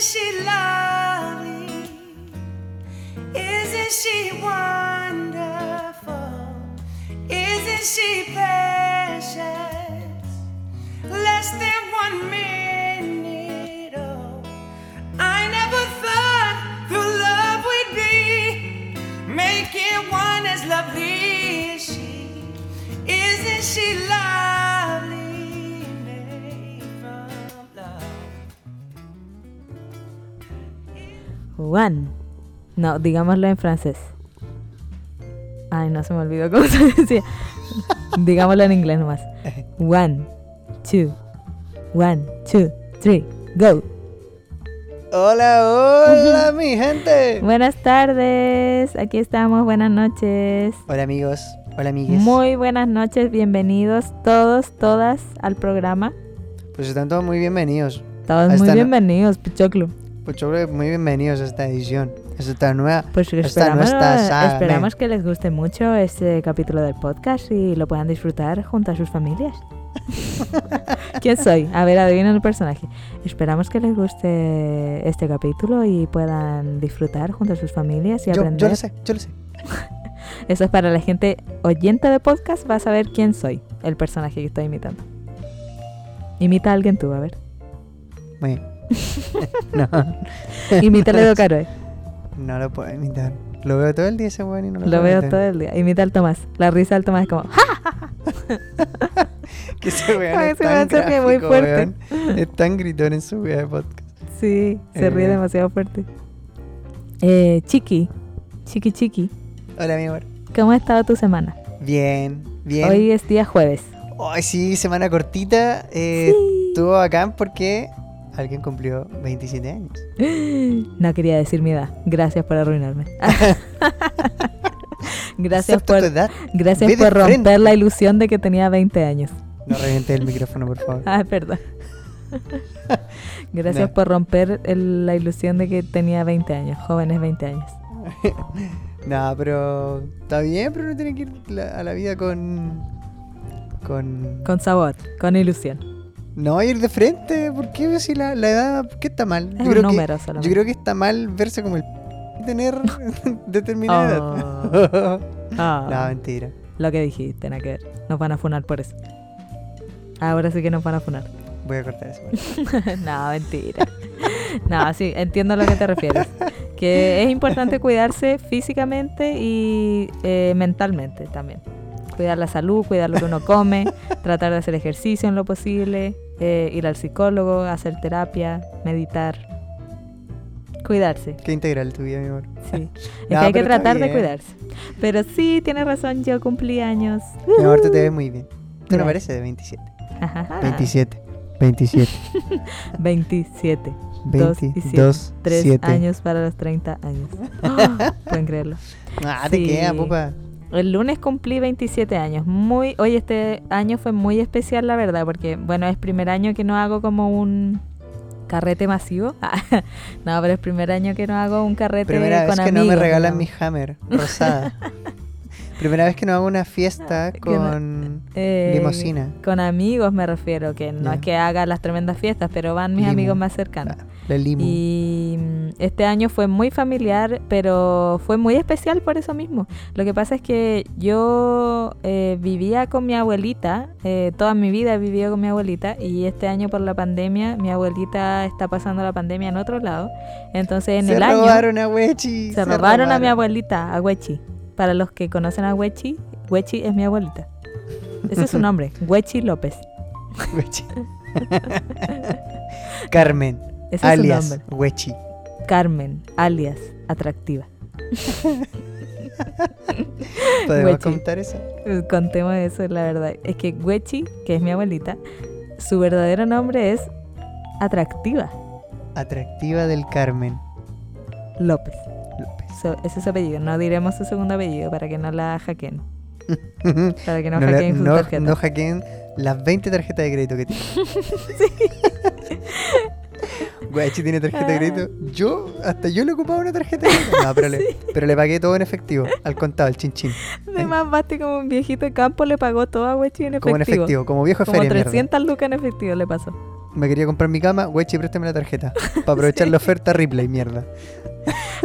Isn't she lovely? Isn't she wonderful? Isn't she precious? Less than one minute. Oh, I never thought through love we'd be making one as lovely as she. Isn't she lovely? One. No, digámoslo en francés. Ay, no se me olvidó cómo se decía. digámoslo en inglés nomás. One, two, one, two, three, go. Hola, hola, mi gente. Buenas tardes, aquí estamos, buenas noches. Hola, amigos. Hola, amigues. Muy buenas noches, bienvenidos todos, todas al programa. Pues están todos muy bienvenidos. Todos muy bienvenidos, Pichoclo. Pues yo creo que muy bienvenidos a esta edición. A esta nueva. Pues esperamos, saga, esperamos que les guste mucho este capítulo del podcast y lo puedan disfrutar junto a sus familias. ¿Quién soy? A ver, adivinen el personaje. Esperamos que les guste este capítulo y puedan disfrutar junto a sus familias y Yo, aprender. yo lo sé, yo lo sé. Eso es para la gente oyente de podcast, va a saber quién soy, el personaje que estoy imitando. Imita a alguien tú, a ver. Muy bien. no, Imita a Edo Caroe. no lo puedo imitar. Lo veo todo el día ese weón y no lo, Lo puedo veo imitar. todo el día. Imita al Tomás. La risa del Tomás es como ¡Ja! Que ese weón Ay, es se tan hace que muy gráfico, fuerte. weón. Es tan gritón en su vida de podcast. Sí, se ríe Eh. demasiado fuerte. Eh, Chiqui, Chiqui Chiqui, Hola, mi amor. ¿cómo ha estado tu semana? Bien, bien. Hoy es día jueves. Hoy sí, semana cortita. Eh, Sí. Estuvo bacán porque alguien cumplió 27 años. No quería decir mi edad. Gracias por arruinarme. gracias por, gracias romper frente. la ilusión de que tenía 20 años. No revientes el micrófono, por favor. Ah, perdón. Gracias No. por romper el- la ilusión de que tenía 20 años, jóvenes 20 años. No, pero está bien, pero no tiene que ir la- a la vida con. con. Con sabor, con ilusión. No ir de frente, ¿por qué si la, la edad. ¿Por qué está mal? Es un creo número que, solamente. yo creo que está mal verse como el. tener determinada edad. Ah. no, mentira. Lo que dijiste, nada que ver. Nos van a funar por eso. Ahora sí que nos van a funar. Voy a cortar eso. no, mentira. no, sí, entiendo a lo que te refieres. Que es importante cuidarse físicamente y eh, mentalmente también. Cuidar la salud, cuidar lo que uno come, tratar de hacer ejercicio en lo posible, eh, ir al psicólogo, hacer terapia, meditar. Cuidarse, Qué integral tu vida, mi amor. sí. Es No, que hay que tratar de cuidarse. Pero sí, tienes razón, yo cumplí años. Mi amor, tú te ves muy bien. Tú no pareces de 27. Ajaja. 27. 27. 27. Dos y 22. 3 7. años para los 30 años. ¡Ah! Pueden creerlo. Ah, te Sí. queda, pupa. El lunes cumplí 27 años. Muy, hoy este año fue muy especial, la verdad, porque bueno, es primer año que no hago como un carrete masivo. no, pero es primer año que no hago un carrete Primera con vez que amigos. no me regalan mi Hammer rosada. Primera vez que no hago una fiesta no- con Eh, limosina. Con amigos me refiero, que no Ya. es que haga las tremendas fiestas, pero van mis Limo. amigos más cercanos. Ah, La limo. Y mm, este año fue muy familiar, pero fue muy especial por eso mismo. Lo que pasa es que yo eh, vivía con mi abuelita, eh, toda mi vida he vivido con mi abuelita, y este año por la pandemia, mi abuelita está pasando la pandemia en otro lado. Entonces en se el año robaron a Wechi. se robaron a mi abuelita, a Wechi. Para los que conocen a Wechi, Wechi es mi abuelita. Ese es su nombre, Wechi López. Wechi. Carmen. Ese alias es su nombre. Wechi. Carmen, alias atractiva. ¿Podemos Wechi. contar eso? Contemos eso, la verdad. Es que Wechi, que es mi abuelita, su verdadero nombre es Atractiva Atractiva del Carmen López. So- ese es su apellido. No diremos su segundo apellido para que no la hackeen. Para que no, hackeen su no- tarjeta. no hackeen las 20 tarjetas de crédito que tiene. Wechi tiene tarjeta de crédito. Yo, hasta yo le ocupaba una tarjeta de crédito. No, pero, le, pero le pagué todo en efectivo, al contado, al chin chin. Además, Basti como un viejito de campo le pagó todo a Wechi en efectivo. Como en efectivo, como viejo de Como feria, mierda. 300 lucas en efectivo le pasó. me quería comprar mi cama, Wechi, préstame la tarjeta. Para aprovechar la oferta Ripley, mierda.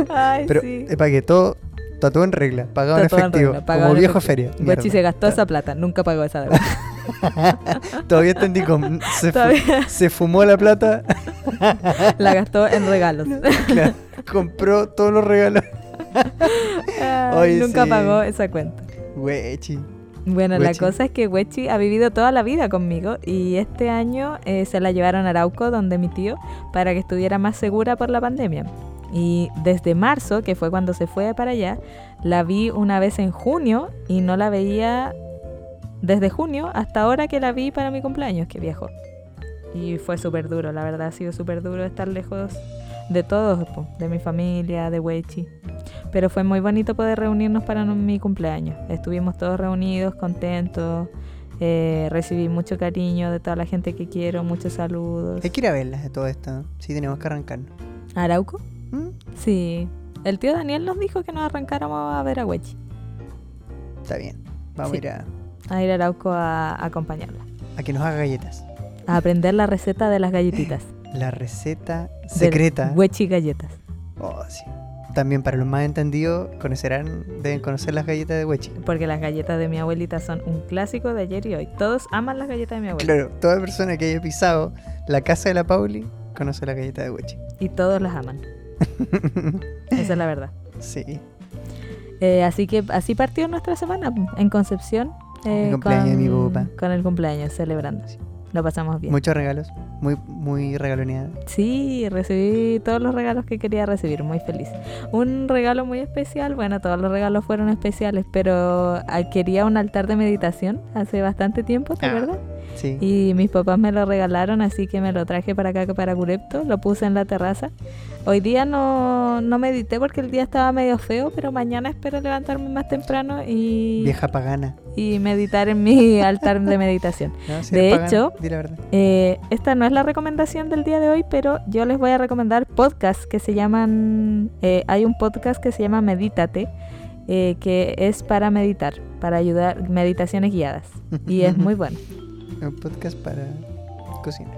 Ay, Pero sí. eh, pagué todo, está todo en regla, pagado en Está todo en efectivo, regla, pagado como en viejo efectivo. feria. Guachi mierda. se gastó esa plata, nunca pagó esa deuda. Todavía está en Dicom. Se, fu- Todavía se fumó la plata, la gastó en regalos. claro, compró todos los regalos. Ay, Oye, nunca sí. pagó esa cuenta. Wechi. Bueno, la cosa es que Wechi ha vivido toda la vida conmigo y este año eh, se la llevaron a Arauco, donde mi tío, para que estuviera más segura por la pandemia. Y desde marzo, que fue cuando se fue para allá, la vi una vez en junio y no la veía desde junio hasta ahora que la vi para mi cumpleaños, que viajó. Y fue súper duro, la verdad ha sido súper duro estar lejos de todos, de mi familia, de Wechi. Pero fue muy bonito poder reunirnos para mi cumpleaños. Estuvimos todos reunidos, contentos. eh, recibí mucho cariño de toda la gente que quiero, muchos saludos. Hay que ir a verlas de todo esto. ¿no? Sí, tenemos que arrancarnos. ¿Arauco? ¿Mm? Sí. El tío Daniel nos dijo que nos arrancáramos a ver a Wechi. Está bien. Vamos Sí. a ir a, A ir a Arauco a, a acompañarla. a que nos haga galletas. A aprender la receta de las galletitas. La receta secreta. Wechi galletas. Oh, sí. También para los más entendidos, conocerán, deben conocer las galletas de Wechi. Porque las galletas de mi abuelita son un clásico de ayer y hoy. Todos aman las galletas de mi abuelita. Claro, toda persona que haya pisado la casa de la Pauli conoce la galleta de Wechi. Y todos las aman. Esa es la verdad. sí. Eh, así que así partió nuestra semana en Concepción. eh, El cumpleaños de mi. Con el cumpleaños, celebrando. Lo pasamos bien. Muchos regalos. Muy, muy regaloneada. Sí, recibí todos los regalos que quería recibir, muy feliz. Un regalo muy especial, bueno, todos los regalos fueron especiales, pero ah, quería un altar de meditación hace bastante tiempo, ¿te Ah. acuerdas? Sí. Y mis papás me lo regalaron, así que me lo traje para acá, para Curepto, lo puse en la terraza. Hoy día no, no medité porque el día estaba medio feo, pero mañana espero levantarme más temprano y, Vieja pagana. y meditar en mi altar de meditación. No, si De pagana, hecho, di la verdad. Eh, esta no es la recomendación del día de hoy, pero yo les voy a recomendar podcasts que se llaman... eh, hay un podcast que se llama Medítate, eh, que es para meditar, para ayudar, meditaciones guiadas. Y es muy bueno. Un podcast para cocina.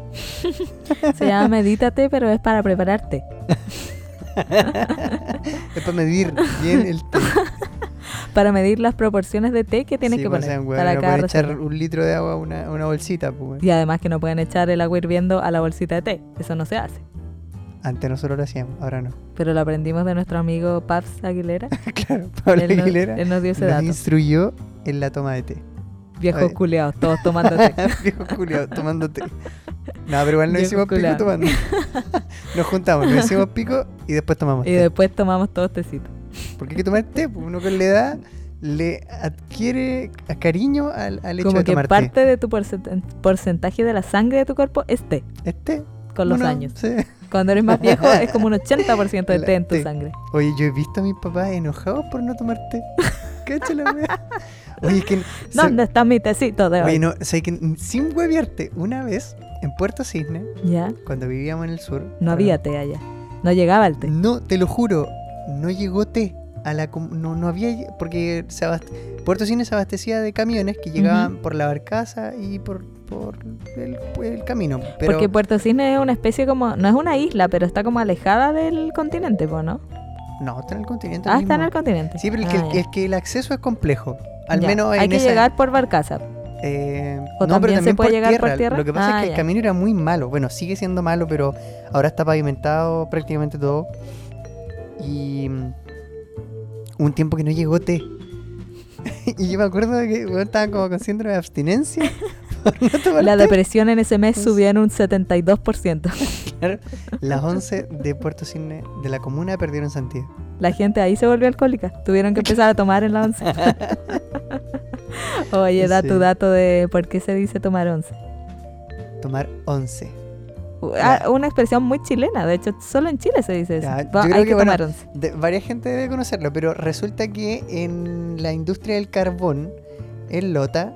Se llama Medítate, pero es para prepararte. Es para medir bien el té. Para medir las proporciones de té que tienes Sí, que pues, poner para no pueden echar un litro de agua a una, una bolsita, pues. Y además que no pueden echar el agua hirviendo a la bolsita de té. Eso no se hace. Antes nosotros lo hacíamos, ahora no. Pero lo aprendimos de nuestro amigo Paps Aguilera. claro, Pablo él, nos, Aguilera él nos dio ese nos dato. instruyó en la toma de té. Viejos Oye. culeados, todos tomando té. Viejo culiao, tomando té. No, pero igual nos hicimos pico tomando. Nos juntamos, nos hicimos pico y después tomamos Y té. después tomamos todos tecitos. Porque hay que tomar té, pues uno con la edad le adquiere cariño al, al hecho Como de que tomar parte de tu porcent- porcentaje de la sangre de tu cuerpo es té. Es té. con los años. sí. Cuando eres más viejo es como un 80% de La- té en tu té. sangre. Oye, yo he visto a mis papás enojados por no tomar té. Cacha la wea. Oye, es que. ¿Dónde está mi tecito de hoy? Oye, no, o sea, que sin hueviarte, una vez en Puerto Cisne, Ya, cuando vivíamos en el sur. no había té allá. No llegaba el té. No, te lo juro, no llegó té. A la, no, no había. Porque se Puerto Cisne se abastecía de camiones que llegaban por la barcaza y por, por el, el camino. Pero Porque Puerto Cisne es una especie como, no es una isla, pero está como alejada del continente, ¿po, ¿no? no, está en el continente. Ah, está en el continente. Sí, pero el, Ah, que, ya. el que el acceso es complejo. Al Ya. menos Hay que esa- llegar por barcaza. Eh, ¿O no, también pero se también puede por llegar por tierra. Lo que pasa Ah, es que ya. el camino era muy malo. Bueno, sigue siendo malo, pero ahora está pavimentado prácticamente todo. Y mm, un tiempo que no llegó té. y yo me acuerdo de que bueno, estaba como con síndrome de abstinencia. no La té. depresión en ese mes subió en un 72%. Claro, Las 11 de Puerto Cisne de la comuna perdieron sentido. La gente ahí se volvió alcohólica. Tuvieron que empezar a tomar en la once. Oye, da Sí. tu dato de por qué se dice tomar once. Tomar 11. Ah, una expresión muy chilena. De hecho, solo en Chile se dice eso. Creo hay que, bueno, tomar once. De, varias gente debe conocerlo, pero resulta que en la industria del carbón, en Lota,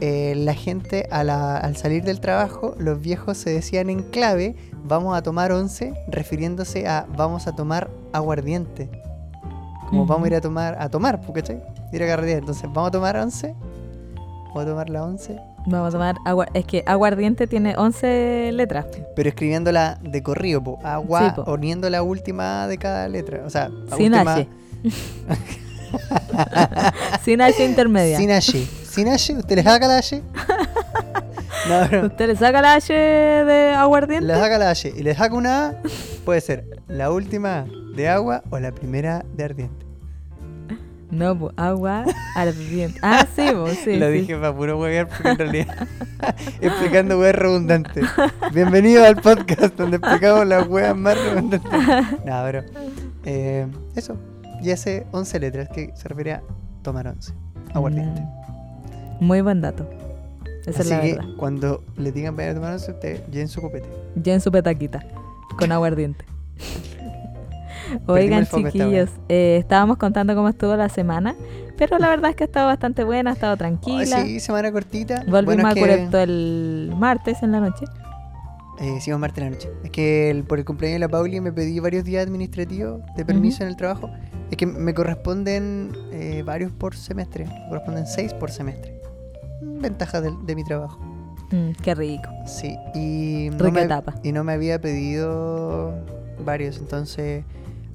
eh, la gente a la- al salir del trabajo, los viejos se decían en clave, vamos a tomar once, refiriéndose a vamos a tomar aguardiente. Como vamos a ir a tomar, a tomar, ¿cachai? Ir a carretera. Entonces, vamos a tomar once, vamos a tomar la once Vamos a tomar agua. Es que aguardiente tiene 11 letras. Pero escribiéndola de corrido, po. Agua, Sí, po. uniendo la última de cada letra. O sea, la Sin última. H. Sin H intermedia. Sin H. Sin H, ¿usted le saca la H? No, no. ¿Usted le saca la H de aguardiente? Le saca la H y le saca una A, puede ser la última de agua o la primera de ardiente. No, pues agua ardiente. Ah, sí, pues sí. Lo sí. dije para puro huevear porque en realidad explicando weas redundantes. Bienvenido al podcast donde explicamos las weas más redundantes. No, pero eh, eso. Y hace 11 letras que se refiere a tomar 11. Aguardiente. Mm, Muy buen dato. Esa Así es la que verdad. cuando le digan vayan a tomar 11, usted lleven su copete. Ya en su petaquita, con aguardiente. Oigan, chiquillos, eh, estábamos contando cómo estuvo la semana, pero la verdad es que ha estado bastante buena, ha estado tranquila. sí, semana cortita. Volvimos Bueno, a que- Curepto el martes en la noche. Eh, hicimos martes en la noche. Es que el- por el cumpleaños de la Pauli me pedí varios días administrativos de permiso en el trabajo. Es que me corresponden eh, varios por semestre. Me corresponden seis por semestre. Mm, Ventaja de, mi trabajo. Mm, qué rico. Sí. Y no, Rica me, etapa. y no me había pedido varios. Entonces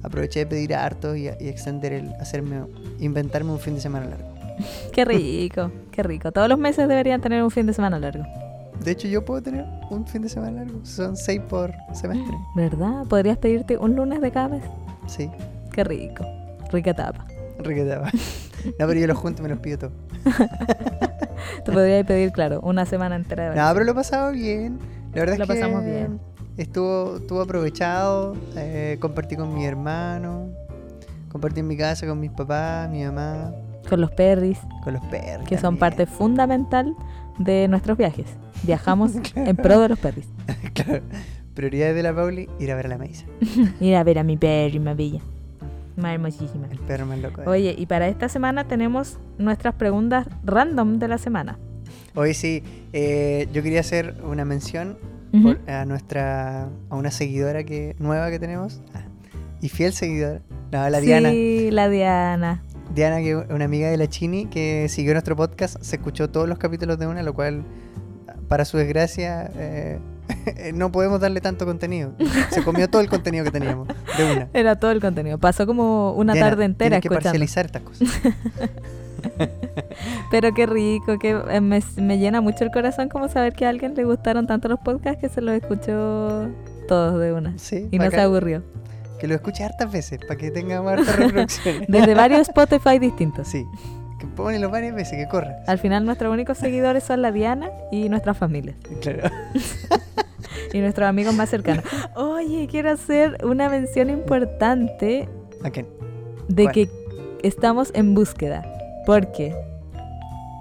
aproveché de pedir hartos y, y extender el. hacerme. inventarme un fin de semana largo. Qué rico, qué rico. Todos los meses deberían tener un fin de semana largo. De hecho, yo puedo tener un fin de semana largo. Son seis por semestre. ¿Verdad? ¿Podrías pedirte un lunes de cada mes? Sí. Qué rico. Rica etapa. Rica etapa. No, pero yo los junto y me los pido todos. Te podrías pedir, claro, una semana entera de No, vacaciones. pero lo he pasado bien. La verdad Lo es que pasamos bien. Estuvo, estuvo aprovechado. eh, compartí con mi hermano. Compartí en mi casa con mis papás, mi mamá, Con los perris, con los perros. que son también. parte fundamental de nuestros viajes. Viajamos en pro de los perris. claro. Prioridades de la Pauli, ir a ver a la Maisa. Ir a ver a mi perri, más bella. Más hermosísima. El perro más loco. Oye, y para esta semana tenemos nuestras preguntas random de la semana. Hoy sí, eh, yo quería hacer una mención Por- a nuestra a una seguidora que nueva que tenemos ah, y fiel seguidora. No, la Diana. Sí, la Diana. Diana, que es una amiga de la Chini, que siguió nuestro podcast, se escuchó todos los capítulos de una, lo cual, para su desgracia, eh, no podemos darle tanto contenido. Se comió todo el contenido que teníamos, de una. Era todo el contenido. Pasó como una Diana, tarde entera tienes que escuchando. parcializar estas cosas. Pero qué rico, que eh, me, me llena mucho el corazón como saber que a alguien le gustaron tanto los podcasts que se los escuchó todos de una. Sí, Y no se aburrió. Que lo escuche hartas veces, para que tenga más reproducciones. Desde varios Spotify distintos. Sí, que ponelo varias veces, que corra. Al final nuestros únicos seguidores son la Diana y nuestras familias. Claro. Y nuestros amigos más cercanos. Oye, quiero hacer una mención importante ¿A quién? de ¿Cuál? que estamos en búsqueda. Porque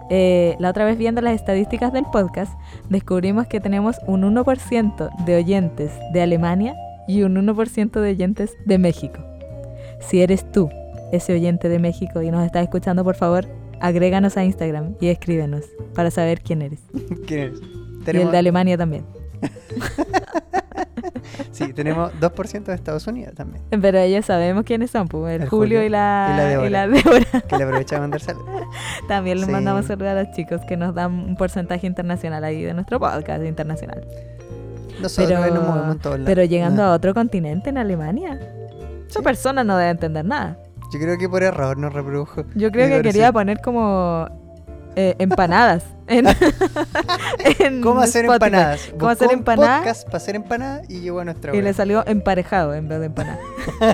eh, la otra vez viendo las estadísticas del podcast, descubrimos que tenemos un 1% de oyentes de Alemania y un 1% de oyentes de México. Si eres tú, ese oyente de México, y nos estás escuchando, por favor, agréganos a Instagram y escríbenos para saber quién eres. ¿Quién eres? Y el de Alemania también. Sí, tenemos 2% de Estados Unidos también. Pero ellos sabemos quiénes son, pues, el, El Julio, Julio y la, y la Débora. y la Débora. Que le aprovecha a mandar saludos. También les Sí. mandamos saludos a los chicos que nos dan un porcentaje internacional ahí de nuestro podcast internacional. Nosotros Pero, nos movemos en todos lados. pero llegando a otro continente en Alemania, esa Sí. persona no debe entender nada. Yo creo que por error nos reprodujo. Yo creo que quería poner como eh, empanadas. en, en ¿Cómo hacer Spotify. empanadas? ¿Cómo Buscó hacer empanadas? podcast para hacer empanadas y llegó a nuestra Y le salió emparejado en vez de empanada.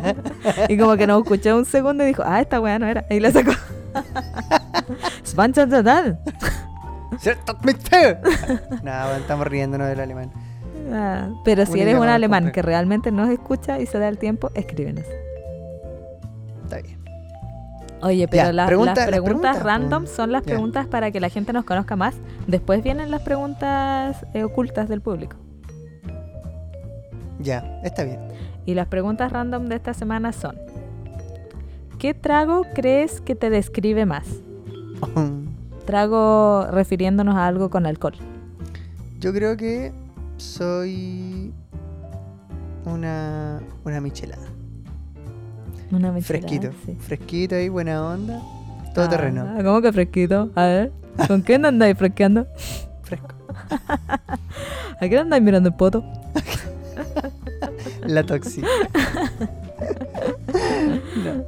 y como que nos escuchó un segundo y dijo, ah, esta weá no era. Y le sacó. Feo. Nada, estamos riéndonos del alemán. Ah, pero si eres un alemán que realmente nos escucha y se da el tiempo, escríbenos. Está bien. Oye, pero Ya, la- pregunta- las preguntas preguntas, random pues. son las Ya. preguntas para que la gente nos conozca más. Después vienen las preguntas eh, ocultas del público. Ya, está bien. Y las preguntas random de esta semana son: ¿Qué trago crees que te describe más? Trago refiriéndonos a algo con alcohol. Yo creo que soy una, una michelada. Una michelada, Fresquito. sí. Fresquito ahí, buena onda. Todo terreno. Ah, ¿Cómo que fresquito? A ver, ¿con qué andáis fresqueando? ¿A qué andáis mirando el poto? La toxi. no.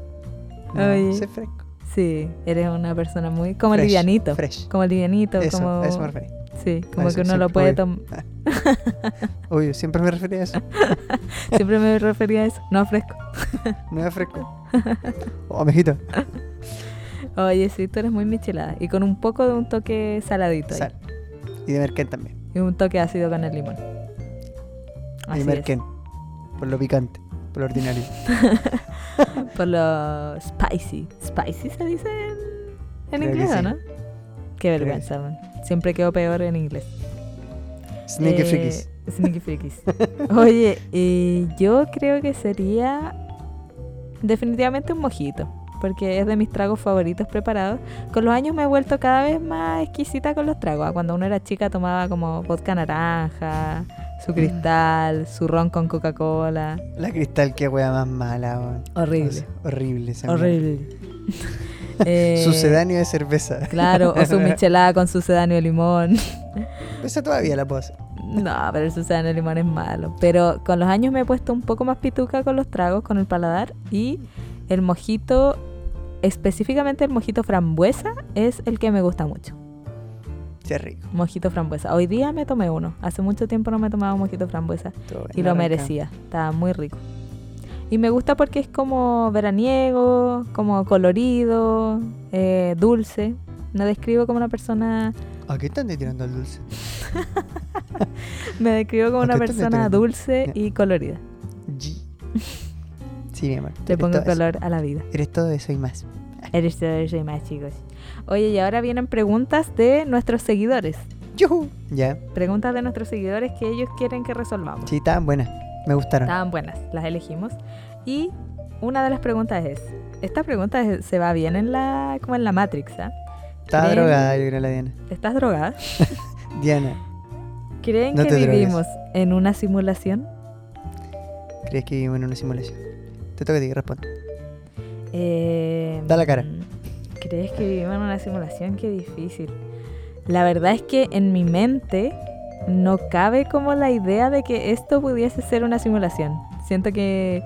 No, Oye. fresco. Sí, eres una persona muy... Como Fresh, livianito. Fresh. Como livianito, Eso, como... eso me referí. Sí, como que uno lo puede tomar... Obvio, siempre me refería a eso. Siempre me refería a eso, no fresco. No es fresco. Oh, mijito. Oye, sí, tú eres muy michelada. Y con un poco de un toque saladito. ahí. Sal. Y de merquén también. Y un toque ácido con el limón. y Así es. merquén. Por lo picante. Por lo ordinario. Por lo spicy. ¿Spicy se dice en, inglés o sí. no? Qué vergüenza, man. Siempre quedo peor en inglés. Sneaky Eh, frikis. Sneaky frikis. Oye, eh, yo creo que sería definitivamente un mojito. Porque es de mis tragos favoritos preparados. Con los años me he vuelto cada vez más exquisita con los tragos. Ah, Cuando uno era chica tomaba como vodka naranja, Mm. su cristal, su ron con Coca-Cola. La cristal, qué wea más mala. Horrible. O sea, horrible. Horrible. Eh, Sucedáneo de cerveza. Claro, o su michelada con sucedáneo de limón. Esa todavía la puedo hacer. No, pero el sucedáneo de limón es malo. Pero con los años me he puesto un poco más pituca con los tragos, con el paladar. Y el mojito, específicamente el mojito frambuesa, es el que me gusta mucho. Es rico. Mojito frambuesa. Hoy día me tomé uno. Hace mucho tiempo no me tomaba un mojito frambuesa. Todo Y lo merecía. Estaba muy rico. Y me gusta porque es como veraniego, como colorido, eh, dulce. Me describo como una persona ¿A qué están tirando al dulce? Me describo como ¿A una persona dulce y colorida. Sí, mi amor. Le pongo eso. color a la vida. Eres todo eso y más. Eres todo eso y más, chicos. Oye, y ahora vienen preguntas de nuestros seguidores. ¡Yuhu! Ya. Preguntas de nuestros seguidores que ellos quieren que resolvamos. Sí, estaban buenas. Me gustaron. Estaban buenas, las elegimos. Y una de las preguntas es, esta pregunta es- se va bien en la como en la Matrix, ¿ah? Estaba ¿creen- drogada, yo creo, la Diana. ¿Estás drogada? Diana, ¿Creen No que vivimos en una simulación? ¿crees que vivimos en una simulación? Te toca a ti, responde. Eh, Da la cara. ¿Crees que vivimos en una simulación? Qué difícil. La verdad es que en mi mente no cabe como la idea de que esto pudiese ser una simulación. Siento que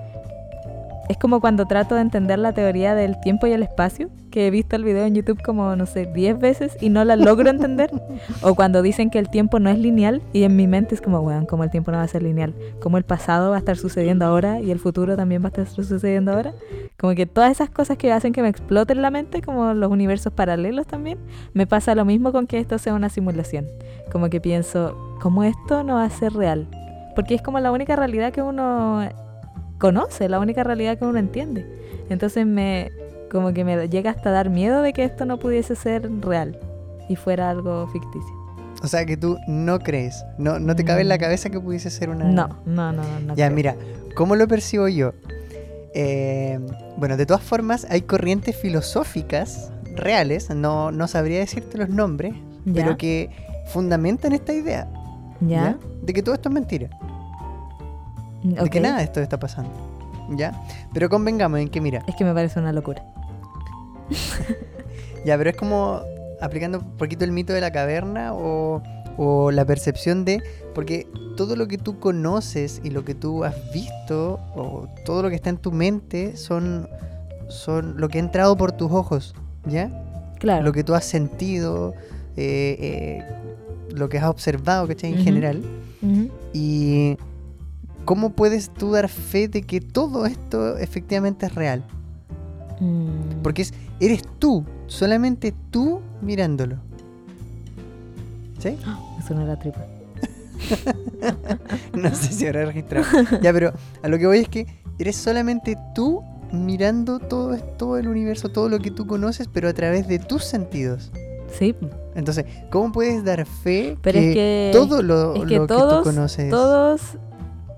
es como cuando trato de entender la teoría del tiempo y el espacio, que he visto el video en YouTube como, no sé, 10 veces y no la logro entender. o cuando dicen que el tiempo no es lineal y en mi mente es como, weón, el tiempo no va a ser lineal. Como el pasado va a estar sucediendo ahora y el futuro también va a estar sucediendo ahora. Como que todas esas cosas que hacen que me exploten la mente, como los universos paralelos también, me pasa lo mismo con que esto sea una simulación. Como que pienso, ¿cómo esto no va a ser real? Porque es como la única realidad que uno conoce, la única realidad que uno entiende. Entonces me como que me llega hasta dar miedo de que esto no pudiese ser real y fuera algo ficticio. O sea, que tú no crees. No, no te cabe en la Mm. cabeza que pudiese ser una. No, no, no, no. no Ya, creo. mira, ¿cómo lo percibo yo? Eh, bueno, de todas formas, hay corrientes filosóficas reales, no, no sabría decirte los nombres, Ya, pero que fundamentan esta idea. ya, De que todo esto es mentira. Mm, De que nada de esto está pasando. ¿Ya? Pero convengamos en que, mira, Es que me parece una locura. ya, pero es como aplicando un poquito el mito de la caverna o, o la percepción de. Porque todo lo que tú conoces y lo que tú has visto o todo lo que está en tu mente son, son lo que ha entrado por tus ojos. ¿Ya? Claro. Lo que tú has sentido, eh, eh, lo que has observado, ¿cachai? En general. Y cómo puedes tú dar fe de que todo esto efectivamente es real. Mm, Porque es, eres tú, solamente tú mirándolo. ¿Sí? Me suena la tripa. No sé si habrá registrado. ya, pero a lo que voy es que eres solamente tú mirando todo, todo el universo, todo lo que tú conoces, pero a través de tus sentidos. Sí, Entonces, ¿cómo puedes dar fe pero que, es que todo lo, es que lo todos, que tú conoces? todos,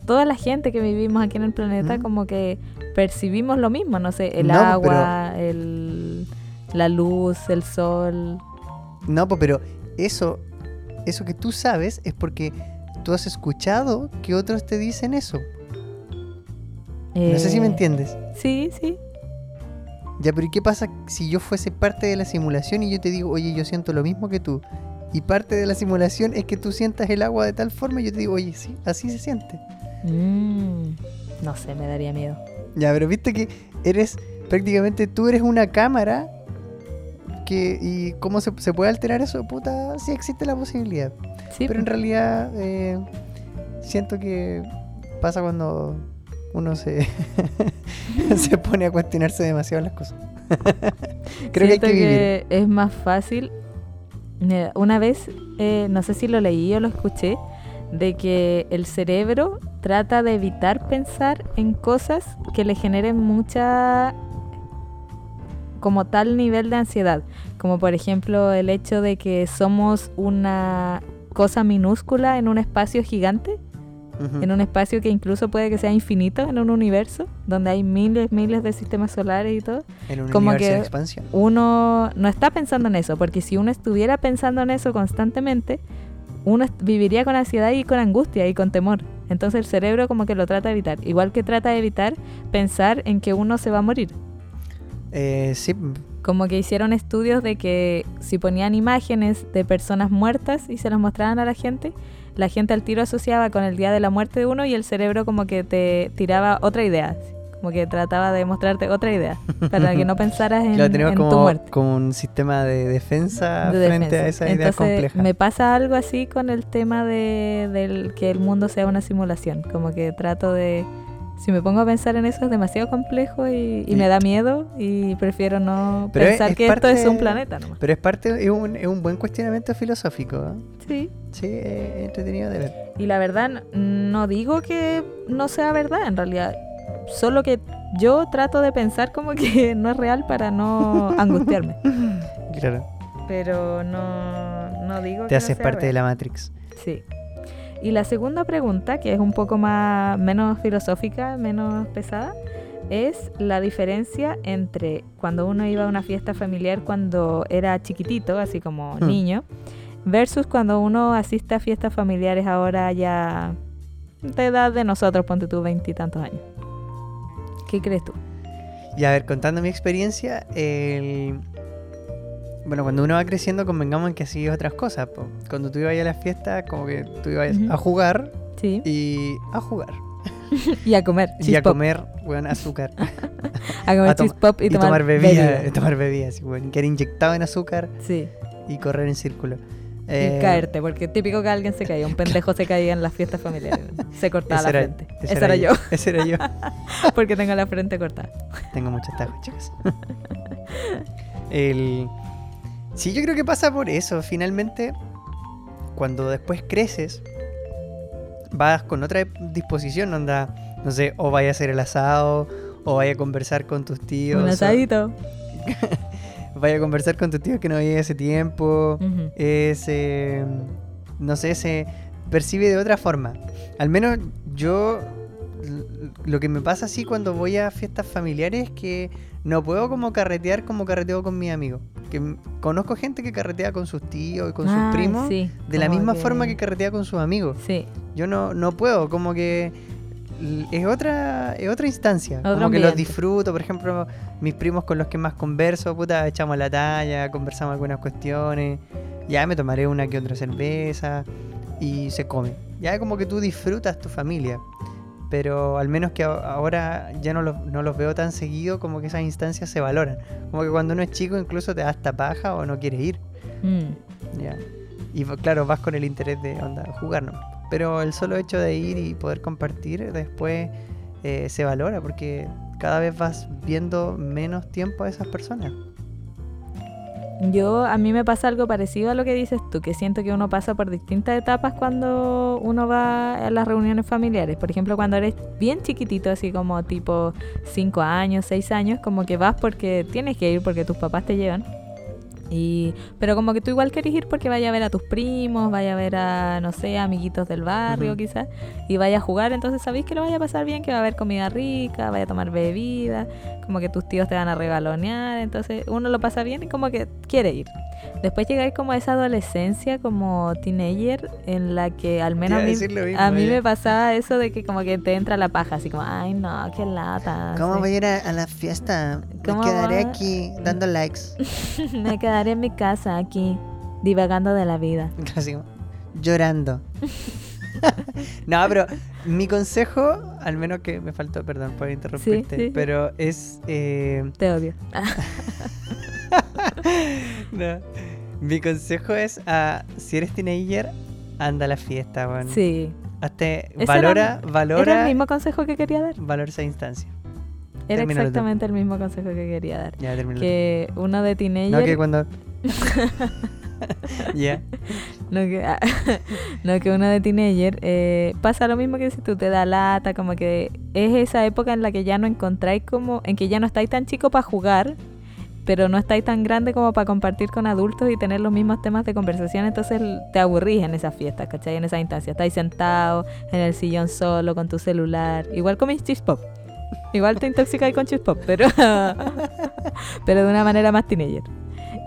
toda la gente que vivimos aquí en el planeta, ¿Mm? como que percibimos lo mismo, no sé, el No, pues, agua, el, la luz, el sol. No, pues, pero eso, eso que tú sabes es porque tú has escuchado que otros te dicen eso. No sé si me Eh, entiendes. Sí, sí. Ya, pero ¿y qué pasa si yo fuese parte de la simulación y yo te digo, oye, yo siento lo mismo que tú? y parte de la simulación es que tú sientas el agua de tal forma y yo te digo, oye, sí, así se siente. Mm, no sé, me daría miedo. Ya, pero viste que eres prácticamente tú eres una cámara que y cómo se, se puede alterar eso, puta, sí existe la posibilidad. Sí, Pero en pues. realidad eh, siento que pasa cuando uno se, se pone a cuestionarse demasiado las cosas. Creo que hay Siento que vivir. que es más fácil. Una vez, eh, no sé si lo leí o lo escuché, de que el cerebro trata de evitar pensar en cosas que le generen mucha como tal nivel de ansiedad, como por ejemplo el hecho de que somos una cosa minúscula en un espacio gigante, en un espacio que incluso puede que sea infinito, en un universo donde hay miles, miles de sistemas solares y todo En un como universo que- de expansión. uno no está pensando en eso, porque si uno estuviera pensando en eso constantemente, uno viviría con ansiedad y con angustia y con temor. Entonces el cerebro como que lo trata de evitar, igual que trata de evitar pensar en que uno se va a morir. Eh, sí, Como que hicieron estudios de que si ponían imágenes de personas muertas y se las mostraban a la gente, la gente al tiro asociaba con el día de la muerte de uno y el cerebro como que te tiraba otra idea, como que trataba de mostrarte otra idea, para que no pensaras en, claro, tenemos en tu como, muerte. como un sistema de defensa de frente a esa idea Entonces, compleja. me pasa algo así con el tema de del que el mundo sea una simulación. Como que trato de. Si me pongo a pensar en eso es demasiado complejo y, me da miedo y prefiero no Pero pensar es que esto es parte- un planeta nomás. Pero es parte, es un, es un buen cuestionamiento filosófico. ¿eh? Sí. Sí, es entretenido de ver. Y la verdad, no digo que no sea verdad en realidad. Solo que yo trato de pensar como que no es real para no angustiarme. Claro, Pero no, no digo que te no haces sea parte de la Matrix. Sí. Y la segunda pregunta, que es un poco más menos filosófica, menos pesada, es la diferencia entre cuando uno iba a una fiesta familiar cuando era chiquitito, así como Hmm. niño, versus cuando uno asiste a fiestas familiares ahora ya de edad de nosotros, ponte tú veintitantos años. ¿Qué crees tú? Y a ver, contando mi experiencia, el... bueno, cuando uno va creciendo, convengamos en que así otras cosas. po. Cuando tú ibas a las fiestas, como que tú ibas a jugar Sí. y a jugar. Y a comer Y a pop. comer, weón, azúcar. A comer a cheese pop y, y tomar, bebida, bebida. tomar bebidas, weón, que era inyectado en azúcar Sí. y correr en círculo. Y Eh, caerte, porque típico que alguien se caía, un pendejo se caía en las fiestas familiares, se cortaba la era- frente. ese era yo, Ese era yo. porque tengo la frente cortada. Tengo muchos tajos, chicas. El... Sí, yo creo que pasa por eso. Finalmente, cuando después creces, vas con otra disposición, onda, no sé, o vaya a hacer el asado, o vaya a conversar con tus tíos. Un o- asadito. vaya a conversar con tus tíos que no veía hace tiempo. Ujú. Es, eh, no sé, se percibe de otra forma. Al menos yo, lo que me pasa así cuando voy a fiestas familiares es que no puedo como carretear como carreteo con mis amigos. Que conozco gente que carretea con sus tíos y con Ah, sus primos sí, de la misma forma que carretea con sus amigos. Sí, Yo no, no puedo, como que es otra, es otra instancia. Otro como que los disfruto, por ejemplo, mis primos con los que más converso, puta, echamos la talla, conversamos algunas cuestiones, ya me tomaré una que otra cerveza y se come. Ya como que tú disfrutas tu familia. Pero al menos que ahora ya no los, no los veo tan seguido, como que esas instancias se valoran. Como que cuando uno es chico incluso te da hasta paja o no quieres ir. Mm. Ya. Y claro, vas con el interés de onda, jugar, ¿no? Pero el solo hecho de ir y poder compartir después eh, se valora porque cada vez vas viendo menos tiempo a esas personas. Yo, a mí me pasa algo parecido a lo que dices tú, que siento que uno pasa por distintas etapas cuando uno va a las reuniones familiares. Por ejemplo, cuando eres bien chiquitito, así como tipo 5 años, 6 años, como que vas porque tienes que ir porque tus papás te llevan. Y, pero como que tú igual querés ir porque vaya a ver a tus primos, vaya a ver a, no sé, amiguitos del barrio Ujú. quizás, y vaya a jugar, entonces sabéis que lo vaya a pasar bien, que va a haber comida rica, vaya a tomar bebida, como que tus tíos te van a regalonear, entonces uno lo pasa bien y como que quiere ir. Después llegáis como a esa adolescencia como teenager en la que al menos a mí, mismo, a mí ya. me pasaba eso de que como que te entra la paja, así como, ay no, qué lata. ¿Cómo así. voy a ir a, a la fiesta? Me ¿Cómo quedaré va? aquí dando likes. me quedaré en mi casa aquí Divagando de la vida. Así llorando. no, pero mi consejo, al menos que me faltó, perdón por interrumpirte, sí. pero es... eh, Te odio. no. Mi consejo es, a, si eres teenager, anda a la fiesta, weón. Sí. Hazte- valora, Era valora, el mismo consejo que quería dar. valora esa instancia. Era exactamente el mismo consejo que quería dar. Ya. Que uno de teenager... No, que cuando... Ya. No que, no que uno de teenager eh, pasa lo mismo que si tú te da lata, como que es esa época en la que ya no encontráis como, en que ya no estáis tan chico para jugar, pero no estáis tan grande como para compartir con adultos y tener los mismos temas de conversación, entonces te aburrís en esas fiestas, ¿cachai? En esa instancia, estáis sentado en el sillón solo con tu celular, igual comís cheese pop. Igual te intoxicáis con cheese pop, pero, pero de una manera más teenager.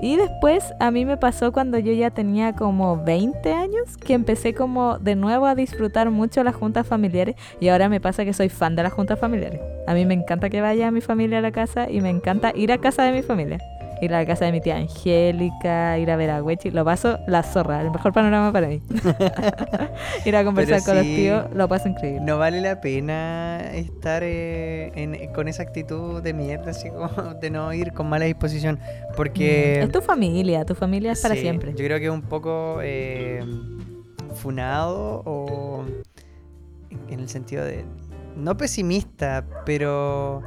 Y después a mí me pasó cuando yo ya tenía como 20 años que empecé como de nuevo a disfrutar mucho las juntas familiares y ahora me pasa que soy fan de las juntas familiares. A mí me encanta que vaya mi familia a la casa y me encanta ir a casa de mi familia. Ir a la casa de mi tía Angélica, ir a ver a Wechi, lo paso la zorra, el mejor panorama para mí. ir a conversar con los tíos, lo paso increíble. No vale la pena estar eh, en- con esa actitud de mierda, así como de no ir con mala disposición. Porque... es tu familia, tu familia es para Sí, siempre. Yo creo que es un poco eh, funado o en el sentido de no pesimista, pero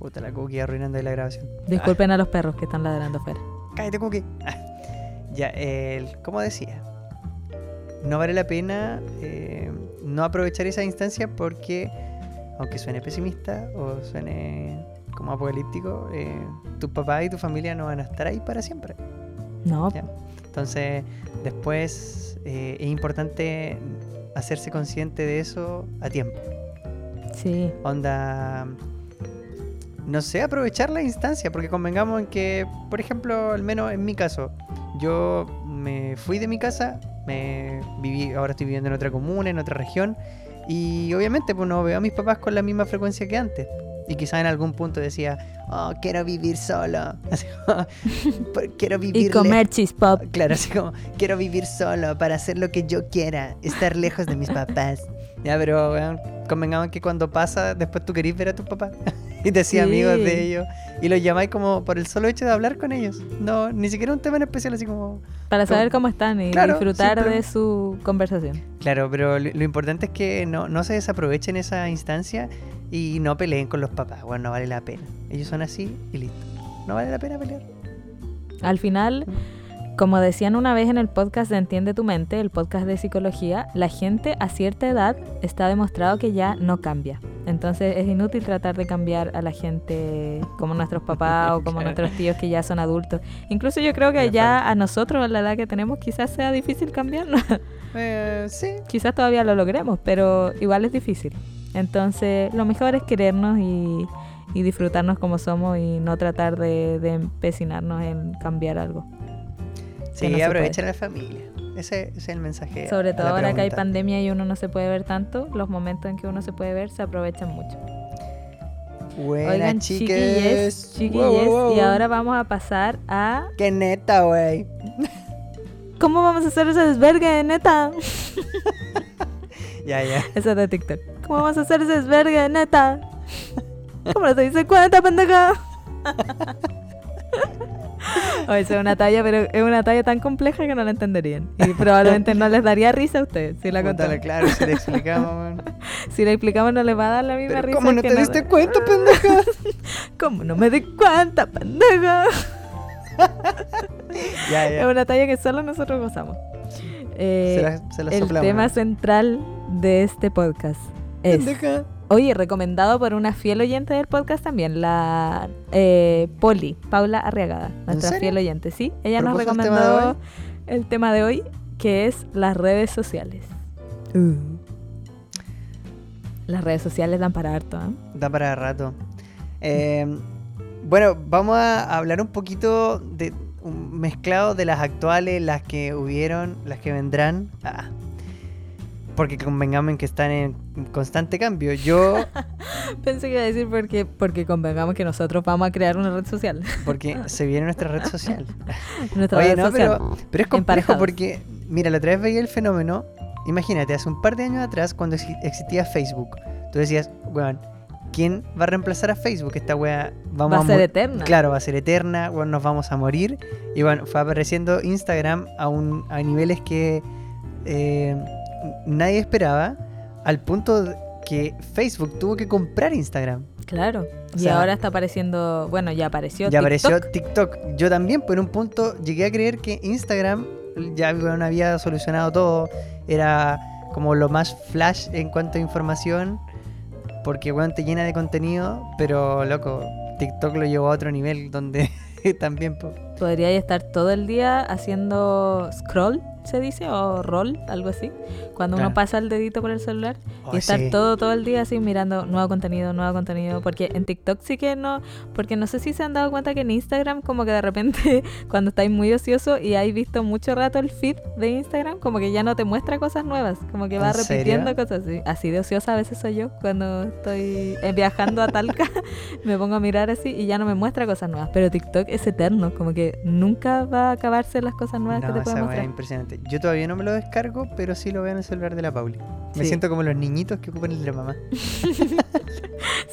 puta la cookie arruinando ahí la grabación. Disculpen a los perros que están ladrando afuera. Cállate cookie. Ah, ya, el, como decía, no vale la pena eh, no aprovechar esa instancia porque aunque suene pesimista o suene como apocalíptico, eh, tu papá y tu familia no van a estar ahí para siempre. No, Ya. Entonces, después eh, es importante hacerse consciente de eso a tiempo. sí. Onda, no sé, aprovechar la instancia, porque convengamos en que, por ejemplo, al menos en mi caso, yo me fui de mi casa, me viví, ahora estoy viviendo en otra comuna, en otra región, y obviamente pues no veo a mis papás con la misma frecuencia que antes. Y quizá en algún punto decía, oh, quiero vivir solo. Así como, "Por- quiero vivir Y comer cheese pop. Claro, así como, quiero vivir solo para hacer lo que yo quiera, estar lejos de mis papás. Ya, pero weón, convengamos que cuando pasa, después tú querís ver a tus papás y te hacías Sí. amigos de ellos y los llamáis como por el solo hecho de hablar con ellos. No, ni siquiera un tema en especial, así como. Para Como- saber cómo están y Claro, disfrutar de su conversación. Claro, pero lo, lo importante es que no, no se desaprovechen esa instancia y no peleen con los papás. Bueno, no vale la pena. Ellos son así y listo. No vale la pena pelear. Al final, como decían una vez en el podcast de Entiende tu mente, el podcast de psicología, la gente a cierta edad está demostrado que ya no cambia. Entonces es inútil tratar de cambiar a la gente como nuestros papás o como nuestros tíos que ya son adultos. Incluso yo creo que ya a nosotros, a la edad que tenemos, quizás sea difícil cambiarnos. Eh, sí, quizás todavía lo logremos, pero igual es difícil. Entonces, lo mejor es querernos y, y disfrutarnos como somos y no tratar de, de empecinarnos en cambiar algo. Sí, no aprovechen la familia. Ese, ese es el mensaje. Sobre todo ahora que hay pandemia y uno no se puede ver tanto, los momentos en que uno se puede ver se aprovechan mucho. Buenas, Oigan, chiques. chiquilles, chiquilles, Wow, wow, wow. y ahora vamos a pasar a... Qué neta, güey. ¿Cómo vamos a hacer ese desvergue, neta? Ya, ya. Eso es de TikTok. ¿Cómo vamos a hacer ese desvergue, neta? ¿Cómo no te dice cuenta, pendeja? O es una talla, pero es una talla tan compleja que no la entenderían. Y probablemente no les daría risa a ustedes si la contamos. claro, si le explicamos, weón. Si la explicamos no les va a dar la misma Pero risa. ¿cómo no que te diste cuenta, pendeja? ¿Cómo no me di cuenta, pendeja? ya, Es ya. una talla que solo nosotros gozamos. Eh, Se la, se la el soplamos, tema central de este podcast es... Pendeja. Oye, recomendado por una fiel oyente del podcast también, la eh, Poli, Paula Arriagada, nuestra fiel oyente, sí. Ella nos ¿Propuso el tema de recomendó el tema de hoy, que es las redes sociales. Uh. Las redes sociales dan para harto, ¿eh? Da para rato. Eh, bueno, vamos a hablar un poquito de un mezclado de las actuales, las que hubieron, las que vendrán. Ah. Porque convengamos en que están en constante cambio. Yo, Pensé que iba a decir porque, porque convengamos que nosotros vamos a crear una red social. porque se viene nuestra red social. Nuestra Oye, red no, social. pero, pero es complejo porque, mira, la otra vez veía el fenómeno. Imagínate, hace un par de años atrás, cuando exi- existía Facebook, tú decías, weón, ¿quién va a reemplazar a Facebook? Esta wea vamos Va a ser eterna. Claro, va a ser eterna, weón, nos vamos a morir. Y bueno, fue apareciendo Instagram a, un, a niveles que eh, nadie esperaba, al punto de que Facebook tuvo que comprar Instagram. Claro. O y ahora está apareciendo, bueno, ya apareció Ya TikTok. apareció TikTok. Yo también, por un punto, llegué a creer que Instagram ya bueno, había solucionado todo. Era como lo más flash en cuanto a información. Porque, bueno, te llena de contenido. Pero, loco, TikTok lo llevó a otro nivel donde también... po, Podría estar todo el día haciendo scroll, se dice, o roll, algo así. Cuando Claro. uno pasa el dedito por el celular Oh, y estar sí. todo todo el día así mirando nuevo contenido, nuevo contenido. Porque en TikTok sí que no, porque no sé si se han dado cuenta que en Instagram como que de repente cuando estáis muy ocioso y hay visto mucho rato el feed de Instagram, como que ya no te muestra cosas nuevas, como que va repitiendo cosas así. Así de ociosa a veces soy yo cuando estoy eh, viajando a Talca, me pongo a mirar así y ya no me muestra cosas nuevas. Pero TikTok es eterno, como que nunca va a acabarse las cosas nuevas que te pueden es mostrar. impresionante. Yo todavía no me lo descargo, pero sí lo veo en el celular de la Pauli. Me Sí. siento como los niñitos que ocupan el de la mamá.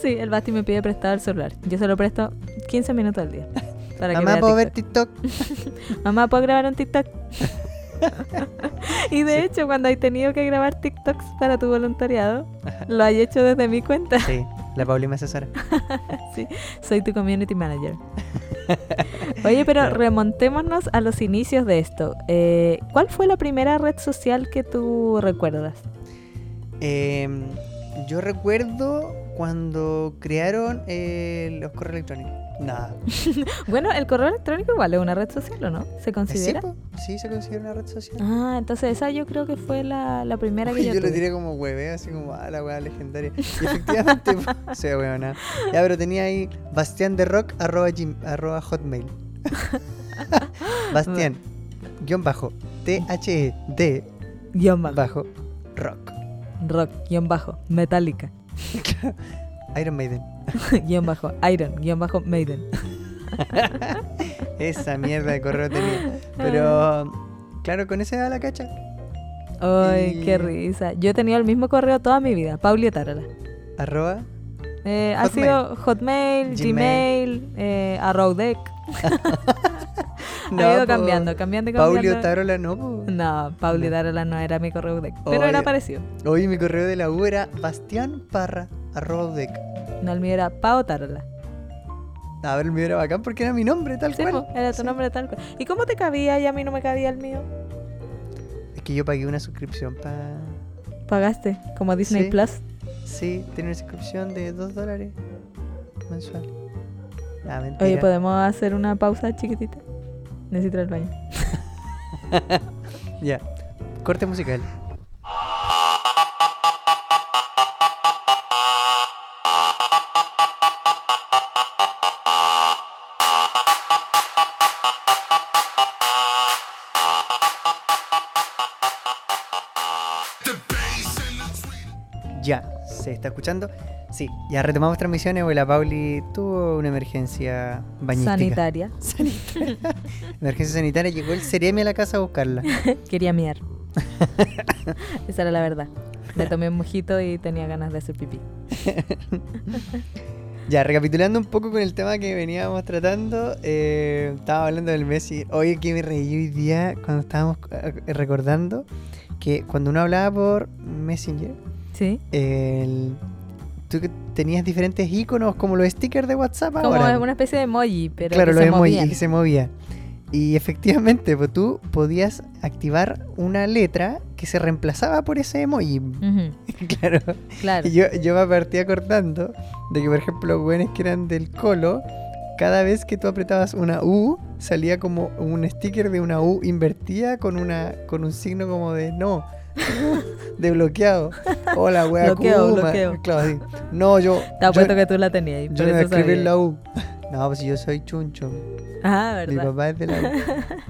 Sí, el Basti me pide prestado el celular. Yo se lo presto 15 minutos al día. Para que Mamá, vea ¿puedo ver TikTok. Mamá, ¿puedo grabar un TikTok? y de hecho, cuando hay tenido que grabar TikToks para tu voluntariado, lo hay hecho desde mi cuenta. Sí, la Pauli me asesora. Soy tu community manager. Oye, pero remontémonos a los inicios de esto. Eh, ¿Cuál fue la primera red social que tú recuerdas? Em, yo recuerdo cuando crearon eh, los correos electrónicos. Nada. Bueno, el correo electrónico igual es una red social, ¿o no? ¿Se considera? ¿Sí, se considera una red social. Ah, entonces esa yo creo que fue la, la primera que Uy, yo, yo lo tiré como hueve, así como, ah, la weá legendaria. Y efectivamente, sí, weón, nada. Ya, pero tenía ahí Bastián de Rock arroba, gim- arroba hotmail. Bastián, guion bajo, T-H-E, D, Guión bajo. bajo, rock. Rock, guion bajo. Metallica. Iron Maiden. guion bajo. Iron, guion bajo. Maiden. Esa mierda de correo tenía. Pero, claro, con ese da la cacha. Ay, Y- qué risa. Yo he tenido el mismo correo toda mi vida. Pauli Tarola. Arroba. Eh, ha sido Hotmail, Gmail. Gmail, eh, Arrowdeck. No, ha ido cambiando, cambiando y Paulio cambiando. Tarola no, po. No, Pauli No. Tarola no era mi correo deck, pero era parecido. Hoy mi correo de la U era Bastián Parra, arroba udec. No, el mío era Pao Tarola. A ver, el mío era bacán porque era mi nombre, tal Sí, cual. po, era tu Sí. nombre tal cual. ¿Y cómo te cabía y a mí no me cabía el mío? Es que yo pagué una suscripción para... Pagaste, como Disney Sí. Plus. Sí, tiene una suscripción de 2 dólares mensual. Ah, mentira. Oye, ¿podemos hacer una pausa chiquitita? Necesito al baño. Ya. Corte musical. Ya, ¿se está escuchando? Sí, ya retomamos transmisiones porque la Pauli tuvo una emergencia bañística. Sanitaria. Emergencia sanitaria, llegó el Ceremi a la casa a buscarla. Quería miar. Esa era la verdad. Le tomé un mojito y tenía ganas de hacer pipí. Ya, recapitulando un poco con el tema que veníamos tratando, eh, estábamos hablando del Messi. Oye, que me reí hoy día cuando estábamos eh, recordando que cuando uno hablaba por Messenger, ¿Sí? el- tú tenías diferentes iconos como los stickers de WhatsApp Como ahora. una especie de emoji, pero claro, que los se emojis movían. que se movía. Y efectivamente, pues tú podías activar una letra que se reemplazaba por ese emoji. Claro. claro. Y yo, yo me partí acordando de que, por ejemplo, los güeyes que eran del colo, cada vez que tú apretabas una U, salía como un sticker de una U invertida con una con un signo como de no, de bloqueado. Hola, wea, Bloqueo, Kuma. bloqueo. Claro, sí. No, yo. Te apuesto que tú la tenías. yo no escribí en la U. No, pues yo soy chuncho. Ah, Mi verdad. papá es de la U.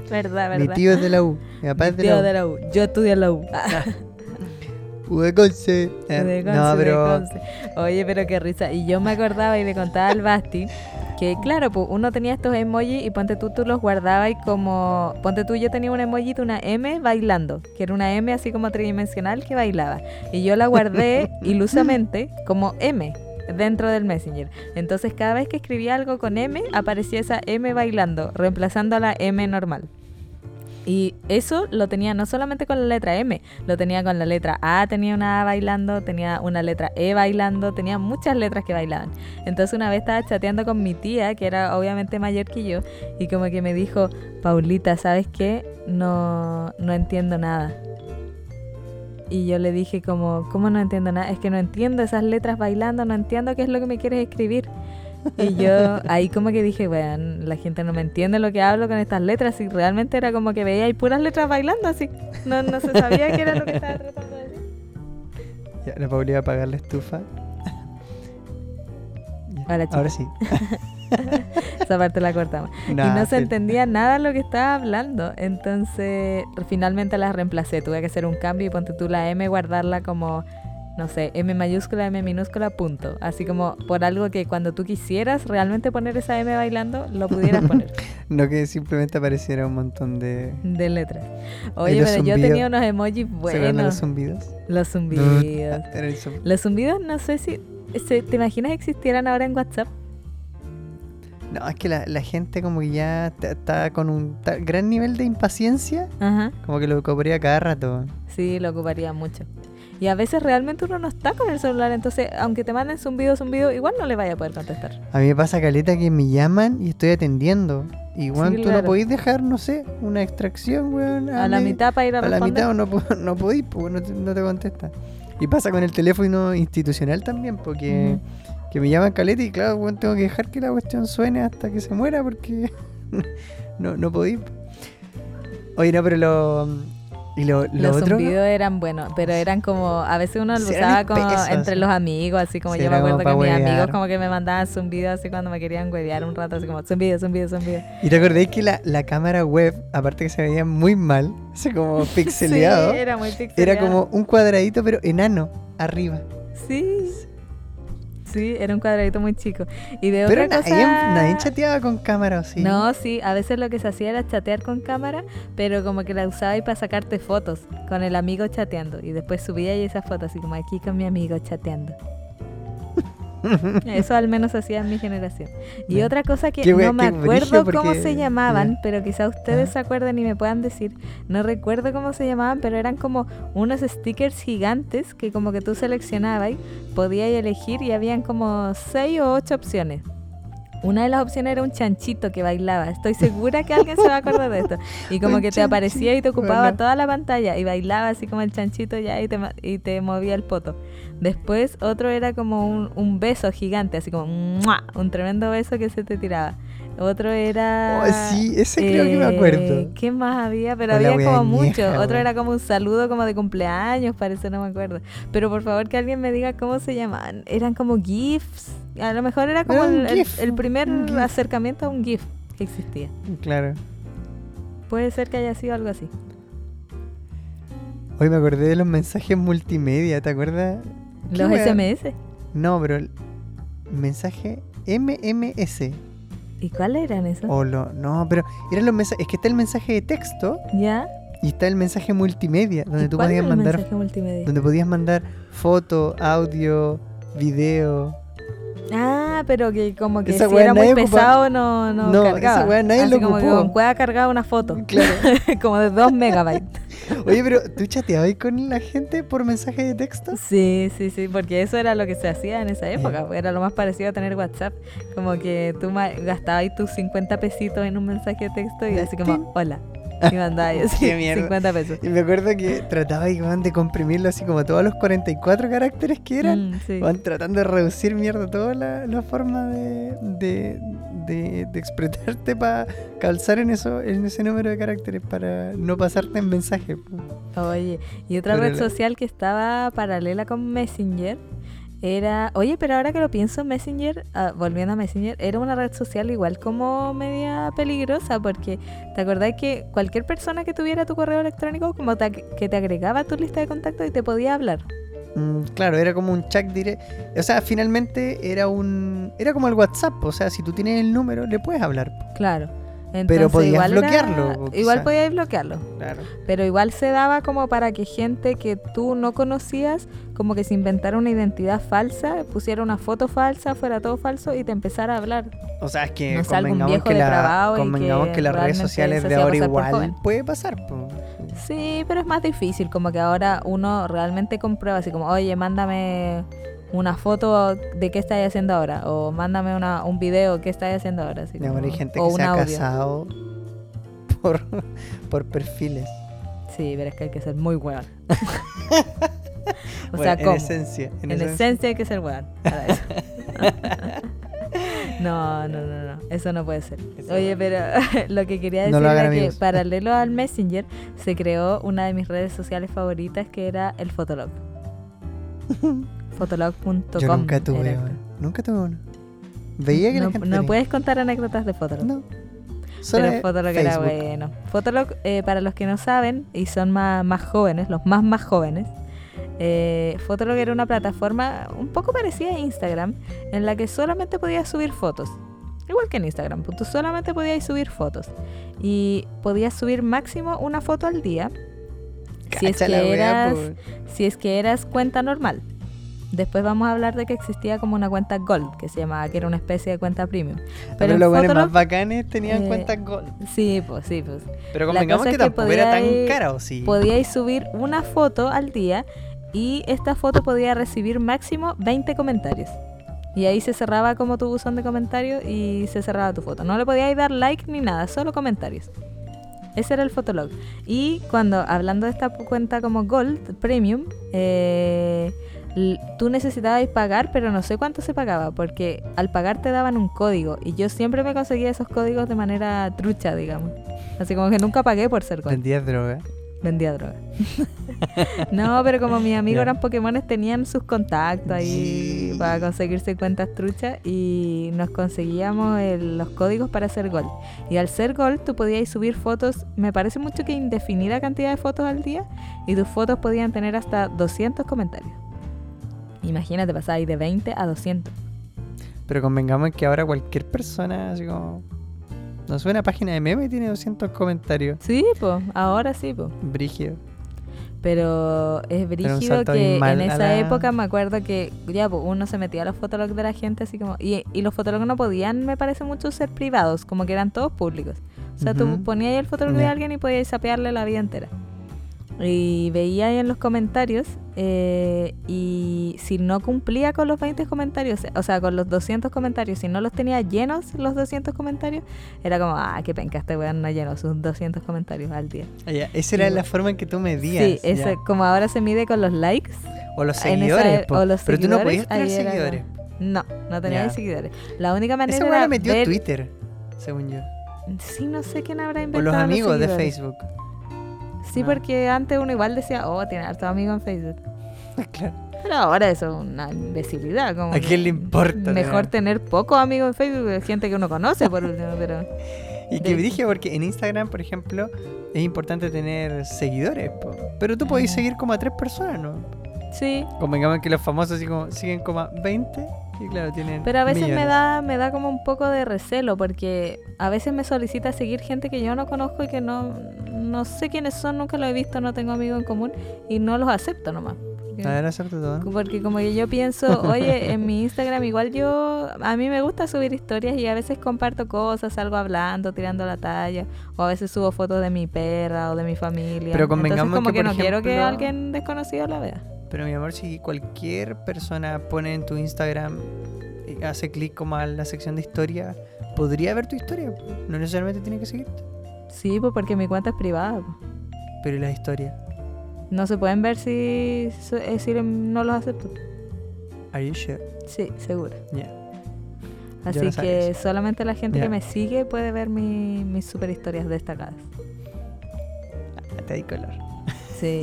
Verdad, verdad. Mi tío es de la U. Mi papá Mi es de tío la U. de la U. Yo estudié en la U. Ah, U de Conce. Eh, De no, pero. Oye, pero qué risa. Y yo me acordaba y le contaba al Basti que, claro, pues uno tenía estos emojis y ponte tú, tú los guardabas y como. Ponte tú, yo tenía un emoji de una M bailando, que era una M así como tridimensional que bailaba. Y yo la guardé ilusamente como M dentro del Messenger. Entonces, cada vez que escribía algo con M, aparecía esa M bailando, reemplazando a la M normal. Y eso lo tenía no solamente con la letra M, lo tenía con la letra A, tenía una A bailando, tenía una letra E bailando, tenía muchas letras que bailaban. Entonces una vez estaba chateando con mi tía, que era obviamente mayor que yo, y como que me dijo, Paulita, ¿sabes qué? No, no entiendo nada. Y yo le dije como, ¿cómo no entiendo nada? Es que no entiendo esas letras bailando, no entiendo qué es lo que me quieres escribir. Y yo ahí como que dije, bueno, la gente no me entiende lo que hablo con estas letras y realmente era como que veía ahí puras letras bailando así. No, no se sabía qué era lo que estaba tratando de decir. Ya, la Pauli va a apagar la estufa. Ahora, sí. Esa parte la cortamos. y no se entendía nada lo que estaba hablando. Entonces, finalmente las reemplacé. Tuve que hacer un cambio y ponte tú la M, guardarla como, no sé, M mayúscula, M minúscula, punto. Así como por algo que cuando tú quisieras realmente poner esa M bailando, lo pudieras poner No que simplemente apareciera un montón de. de letras. Oye, pero yo tenía unos emojis ¿Se acuerdan de los buenos. zumbidos? Los zumbidos. Los zumbidos, no sé si. ¿Te imaginas existieran ahora en WhatsApp? No, es que la, la gente como que ya está con un gran nivel de impaciencia, Ajá. como que lo cobraría cada rato. Sí, lo ocuparía mucho. Y a veces realmente uno no está con el celular, entonces aunque te manden zumbido, zumbido, igual no le vaya a poder contestar. A mí me pasa caleta que me llaman y estoy atendiendo. Weón, tú no podéis dejar, no sé, una extracción, weón. A la me- mitad para ir a, A la responder. mitad o no, po- no podéis, pues no te, no te contesta. Y pasa con el teléfono institucional también, porque que me llaman caleta y claro, weón, tengo que dejar que la cuestión suene hasta que se muera porque no, no podéis. Oye, no, pero lo. Y lo, lo Los otro. zumbidos eran buenos, pero eran como, a veces uno lo Sí, eran usaba como entre los amigos, así como yo me era acuerdo que mis amigos como que me mandaban zumbidos así cuando me querían huevear un rato, así como zumbido, zumbido, zumbido. Y te acordás que la, la cámara web, aparte que se veía muy mal, así como pixeleado, Sí, era muy era pixeleado. como un cuadradito pero enano arriba. Sí. Sí, era un cuadradito muy chico. Y de Pero otra nadie, cosa... nadie chateaba con cámara, ¿o sí? No, sí, a veces lo que se hacía era chatear con cámara, pero como que la usaba ahí para sacarte fotos con el amigo chateando. Y después subía ahí esas fotos, así como aquí con mi amigo chateando. Eso al menos hacía en mi generación. Y otra cosa que no me acuerdo brígido cómo porque- se llamaban, pero quizá ustedes se acuerden y me puedan decir. No recuerdo cómo se llamaban, pero eran como unos stickers gigantes que como que tú seleccionabas, y podías elegir y habían como seis o ocho opciones. Una de las opciones era un chanchito que bailaba. Estoy segura que alguien se va a acordar de esto. Y como que te aparecía y te ocupaba bueno. toda la pantalla y bailaba así como el chanchito ya y te, y te movía el poto. Después otro era como un, un beso gigante, así como ¡mua! un tremendo beso que se te tiraba. Otro era... Oh, sí, ese creo que me eh, acuerdo. ¿Qué más había? Pero había como mucho. Otro wea. era como un saludo como de cumpleaños, parece, no me acuerdo. Pero por favor que alguien me diga cómo se llamaban. Eran como GIFs. A lo mejor era como Era el, el- GIF, el primer acercamiento a un GIF que existía. Claro. Puede ser que haya sido algo así. Hoy me acordé de los mensajes multimedia, ¿te acuerdas? ¿Qué Los wea? SMS. No, pero el mensaje MMS. ¿Y cuáles eran esos? O lo, no, pero eran los mensajes. Es que está el mensaje de texto ¿Ya? y está el mensaje multimedia, donde ¿Y tú podías mandar, mensaje multimedia? donde podías mandar foto, audio, video. Ah, pero que como que Esa si era muy ocupa- pesado no, no, No, esa cargaba. wea nadie Así lo como que ocupó. con cueva cargaba una foto. Claro. como de 2 megabytes. Oye, pero ¿tú chateabas con la gente por mensaje de texto? Sí, sí, sí, porque eso era lo que se hacía en esa época. Era lo más parecido a tener WhatsApp. Como que tú gastabas tus 50 pesitos en un mensaje de texto y así como, hola. Y mandabas ahí así, Qué mierda. 50 pesos. Y me acuerdo que trataba de comprimirlo así como todos los 44 caracteres que eran. Mm, sí. Van tratando de reducir mierda toda la, la forma de, de, de, de expresarte para calzar en eso en ese número de caracteres para no pasarte en mensaje. Oye, y otra Pero red la- social que estaba paralela con Messenger era. Oye, pero ahora que lo pienso, Messenger, ah, volviendo a Messenger, era una red social igual como media peligrosa, porque te acordás que cualquier persona que tuviera tu correo electrónico, como te que te agregaba a tu lista de contactos y te podía hablar. Mm, claro, era como un chat directo. O sea, finalmente era un. Era como el WhatsApp. O sea, si tú tienes el número, le puedes hablar. Claro. Pero Entonces, podías igual era- bloquearlo, Igual podías bloquearlo. Claro. Pero igual se daba como para que gente que tú no conocías, como que se inventara una identidad falsa, pusiera una foto falsa, fuera todo falso y te empezara a hablar. O sea, es que No convengamos, viejo que, la, convengamos que que las redes sociales de ahora igual puede pasar. po. Sí, pero es más difícil, como que ahora uno realmente comprueba así como, oye, mándame una foto de qué estáis haciendo ahora, o mándame una, un video, qué estáis haciendo ahora. Así como- hay gente o que se ha audio. casado por, por perfiles. Sí, pero es que hay que ser muy weón. o Bueno, sea, en esencia. En, En esencia. hay que ser weón. no, no, no, no. Eso no puede ser. Eso Oye, no. pero lo que quería No decir hagan, era que paralelo al Messenger se creó una de mis redes sociales favoritas que era el Fotolog. Fotolog.com. Yo nunca tuve era. uno. Nunca tuve uno. Veía que no, la gente no puedes contar anécdotas de Fotolog. No. Solo Pero Fotolog era bueno. Fotolog, eh, para los que no saben y son más, más jóvenes, los más más jóvenes, eh, Fotolog era una plataforma un poco parecida a Instagram, en la que solamente podías subir fotos. Igual que en Instagram, pues tú solamente podías subir fotos. Y podías subir máximo una foto al día si es, Cacha la que wea, eras, po. si es que eras cuenta normal. Después vamos a hablar de que existía como una cuenta Gold, que se llamaba, que era una especie de cuenta premium. Pero, en los buenos más bacanes tenían eh, cuentas Gold. Sí, pues sí, pues. Pero convengamos que es que tampoco era tan cara, ¿o sí? Podíais subir una foto al día y esta foto podía recibir máximo 20 comentarios. Y ahí se cerraba como tu buzón de comentarios y se cerraba tu foto. No le podíais dar like ni nada, solo comentarios. Ese era el fotolog. Y cuando, hablando de esta cuenta como Gold, Premium, eh, tú necesitabas pagar, pero no sé cuánto se pagaba, porque al pagar te daban un código. Y yo siempre me conseguía esos códigos de manera trucha, digamos. Así como que nunca pagué por ser Gold. Vendías droga. Vendía droga. no, pero como mis amigos eran Pokémones, tenían sus contactos ahí Sí. para conseguirse cuentas truchas y nos conseguíamos el- los códigos para hacer gol. Y al ser gol, tú podías subir fotos, me parece mucho que indefinida cantidad de fotos al día, y tus fotos podían tener hasta 200 comentarios. Imagínate, pasabas de 20 a 200. Pero convengamos que ahora cualquier persona, así como. No sube una página de meme y tiene 200 comentarios. Sí, pues, ahora sí, pues. Brígido. Pero es brígido que en esa la- época me acuerdo que ya pues, uno se metía a los fotologs de la gente así como y, y los fotologs no podían me parece mucho ser privados como que eran todos públicos o sea tú Ujú. ponías ahí el fotolog de Ya. alguien y podías sapearle la vida entera y veía ahí en los comentarios eh, y si no cumplía con los 20 comentarios o sea con los 200 comentarios si no los tenía llenos los 200 comentarios era como ah qué penca este weón no llenó sus 200 comentarios al día Ah, ya, Esa era Y la bueno. forma en que tú medías. Sí, eso, como ahora se mide con los likes. O los esa seguidores. e- po. o los Pero tú no seguidores, podías tener era seguidores. No, no tenía seguidores. La única manera Esa era la metió ver... Twitter, según yo. Sí, no sé quién habrá O inventado los amigos de seguidores. Facebook. Sí, porque antes uno igual decía, oh, tiene hartos amigos en Facebook. claro. Pero ahora eso es una imbecilidad. Como ¿A quién le importa Mejor tener? tener pocos amigos en Facebook que gente que uno conoce, por último, pero... Y que de- dije porque en Instagram, por ejemplo, es importante tener seguidores. po. Pero tú podés seguir como a tres personas, ¿no? Sí, Convengamos que los famosos siguen como a 20 y claro, tienen Pero a veces me da, me da como un poco de recelo porque a veces me solicita seguir gente que yo no conozco y que no, no sé quiénes son, nunca los he visto, no tengo amigos en común y no los acepto nomás. Porque, A ver, hacerte todo. porque como que yo pienso, oye, en mi Instagram igual yo, a mí me gusta subir historias y a veces comparto cosas, salgo hablando, tirando la talla, o a veces subo fotos de mi perra o de mi familia. Pero Entonces convengamos como que, no quiero que alguien desconocido la vea. Pero mi amor, si cualquier persona pone en tu Instagram, y hace clic como a la sección de historia, podría ver tu historia. No necesariamente tiene que seguirte. Sí, pues porque mi cuenta es privada. pues. Pero ¿y las historias? No se pueden ver si, si, si no los acepto. Are you sure? Sí, seguro. Yeah. Así no que solamente la gente que me sigue puede ver mi- mis super historias destacadas. Ah, Te di color. Sí.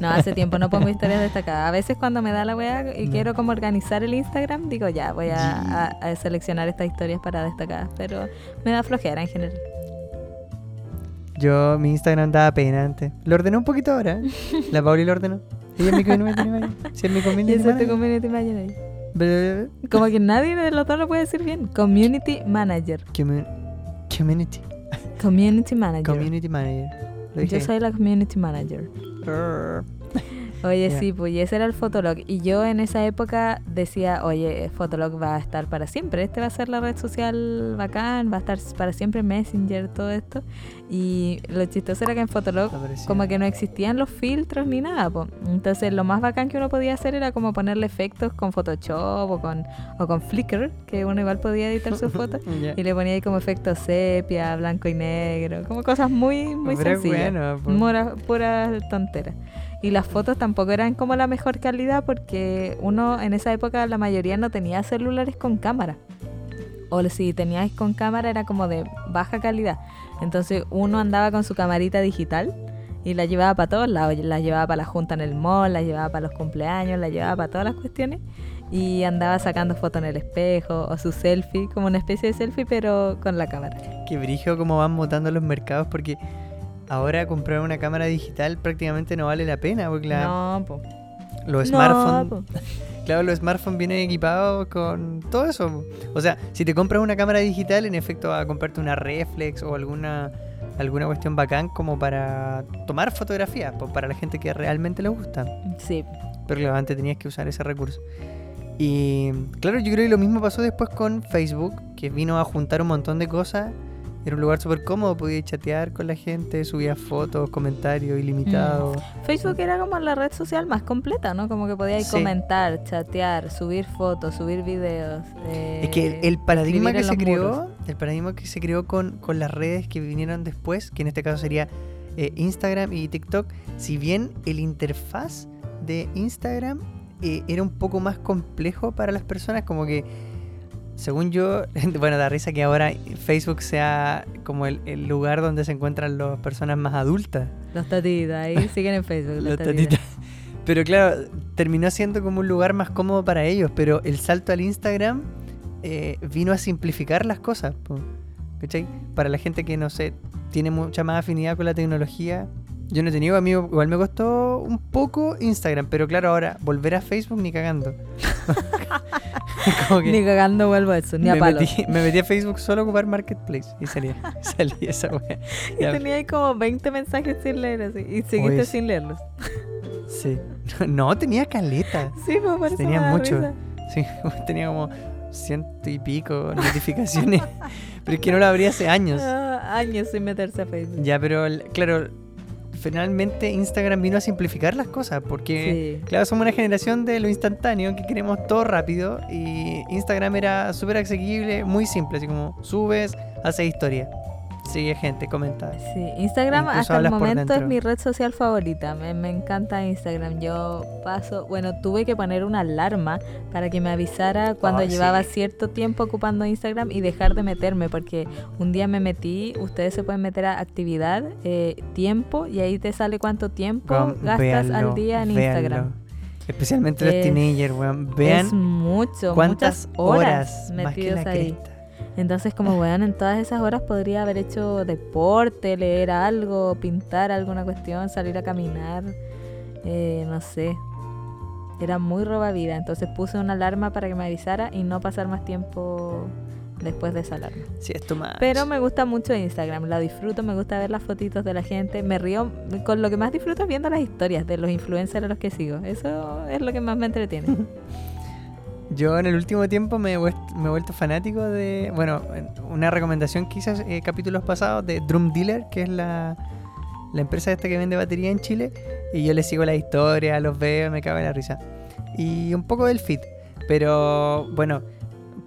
No, hace tiempo no pongo historias destacadas. A veces cuando me da la wea y No. quiero como organizar el Instagram, digo ya, voy a, a- a seleccionar estas historias para destacadas. Pero me da flojera en general. Yo, mi Instagram daba pena antes. Lo ordené un poquito ahora. ¿eh? La Pauli lo ordenó. Ella es mi community manager. Sí, es mi community ese es tu manager. community manager. Blah, Como que nadie de los dos lo puede decir bien. Community manager. commu- Community. Community manager. Community manager. Yo soy la community manager. Err. Oye, sí, pues y ese era el Fotolog. Y yo en esa época decía, oye, Fotolog va a estar para siempre. Este va a ser la red social bacán, va a estar para siempre Messenger, todo esto. Y lo chistoso era que en Fotolog como que no existían los filtros ni nada. po. Entonces lo más bacán que uno podía hacer era como ponerle efectos con Photoshop o con, o con Flickr, que uno igual podía editar sus fotos. Y le ponía ahí como efectos sepia, blanco y negro, como cosas muy, muy Pero sencillas. bueno, po. Mura- pura tontera. Y las fotos tampoco eran como la mejor calidad porque uno en esa época la mayoría no tenía celulares con cámara. O si teníais con cámara era como de baja calidad. Entonces uno andaba con su camarita digital y la llevaba para todos lados. La llevaba para la junta en el mall, la llevaba para los cumpleaños, la llevaba para todas las cuestiones. Y andaba sacando fotos en el espejo o su selfie, como una especie de selfie pero con la cámara. Qué brillo cómo van mutando los mercados porque ahora comprar una cámara digital prácticamente no vale la pena porque la- No, po. los No, smartphones, po. claro, los smartphones vienen equipados con todo eso. O sea, si te compras una cámara digital, en efecto vas a comprarte una reflex o alguna alguna cuestión bacán como para tomar fotografías, po, para la gente que realmente le gusta. Sí, Pero claro, antes tenías que usar ese recurso. Y claro, yo creo que lo mismo pasó después con Facebook, que vino a juntar un montón de cosas. Era un lugar súper cómodo, podías chatear con la gente, subías fotos, comentarios ilimitados. Facebook era como la red social más completa, ¿no? Como que podíais Sí. comentar, chatear, subir fotos, subir videos. eh, Es que el, el paradigma que se creó, el paradigma que se creó con, con las redes que vinieron después, que en este caso sería eh, Instagram y TikTok, si bien el interfaz de Instagram eh, era un poco más complejo para las personas, como que, según yo, bueno, da risa que ahora Facebook sea como el, el lugar donde se encuentran las personas más adultas. Los tatitas, ahí siguen en Facebook. Los, Los tatitas. Pero claro, terminó siendo como un lugar más cómodo para ellos, pero el salto al Instagram eh, vino a simplificar las cosas. ¿Cachai? Para la gente que, no sé, tiene mucha más afinidad con la tecnología. Yo no he tenido amigos, igual me costó un poco Instagram, pero claro, ahora volver a Facebook ni cagando. Ni cagando vuelvo a eso, ni a me, palo. metí, me metí a Facebook solo a ocupar Marketplace y salía, salía esa wea. Y Ya, tenía ahí como 20 mensajes sin leer así. Y seguiste Oye, sin leerlos. Sí. No, tenía caleta. Sí, pues por eso Tenía me mucho. risa. Sí, tenía como ciento y pico notificaciones. pero es que no lo abrí hace años. Ah, años sin meterse a Facebook. Ya, pero claro, finalmente Instagram vino a simplificar las cosas. Porque, Sí. claro, somos una generación de lo instantáneo que queremos todo rápido. Y Instagram era súper asequible, muy simple. Así como subes, haces historia. Sigue gente, comenta. Sí, Instagram Incluso hasta el momento es mi red social favorita. Me, me encanta Instagram. Yo paso, bueno, tuve que poner una alarma para que me avisara cuando llevaba sí. cierto tiempo ocupando Instagram y dejar de meterme, porque un día me metí, ustedes se pueden meter a actividad, eh, tiempo, y ahí te sale cuánto tiempo gastas véanlo, al día en véanlo. Instagram. Especialmente los Es- teenagers, weón. Vean es mucho, cuántas muchas horas, horas, metidos la ahí. cresta. Entonces, como weón, en todas esas horas podría haber hecho deporte, leer algo, pintar alguna cuestión, salir a caminar, eh, no sé. Era muy roba vida, entonces puse una alarma para que me avisara y no pasar más tiempo después de esa alarma. Sí, esto más. Pero me gusta mucho Instagram, la disfruto, me gusta ver las fotitos de la gente, me río, con lo que más disfruto es viendo las historias de los influencers a los que sigo. Eso es lo que más me entretiene. Yo en el último tiempo me he, me he vuelto fanático de. Bueno, en- una recomendación hice eh, capítulos pasados de Drum Dealer, que es la, la empresa esta que vende batería en Chile. Y yo les sigo la historia, los veo, me cago en la risa. Y un poco del fit. Pero bueno,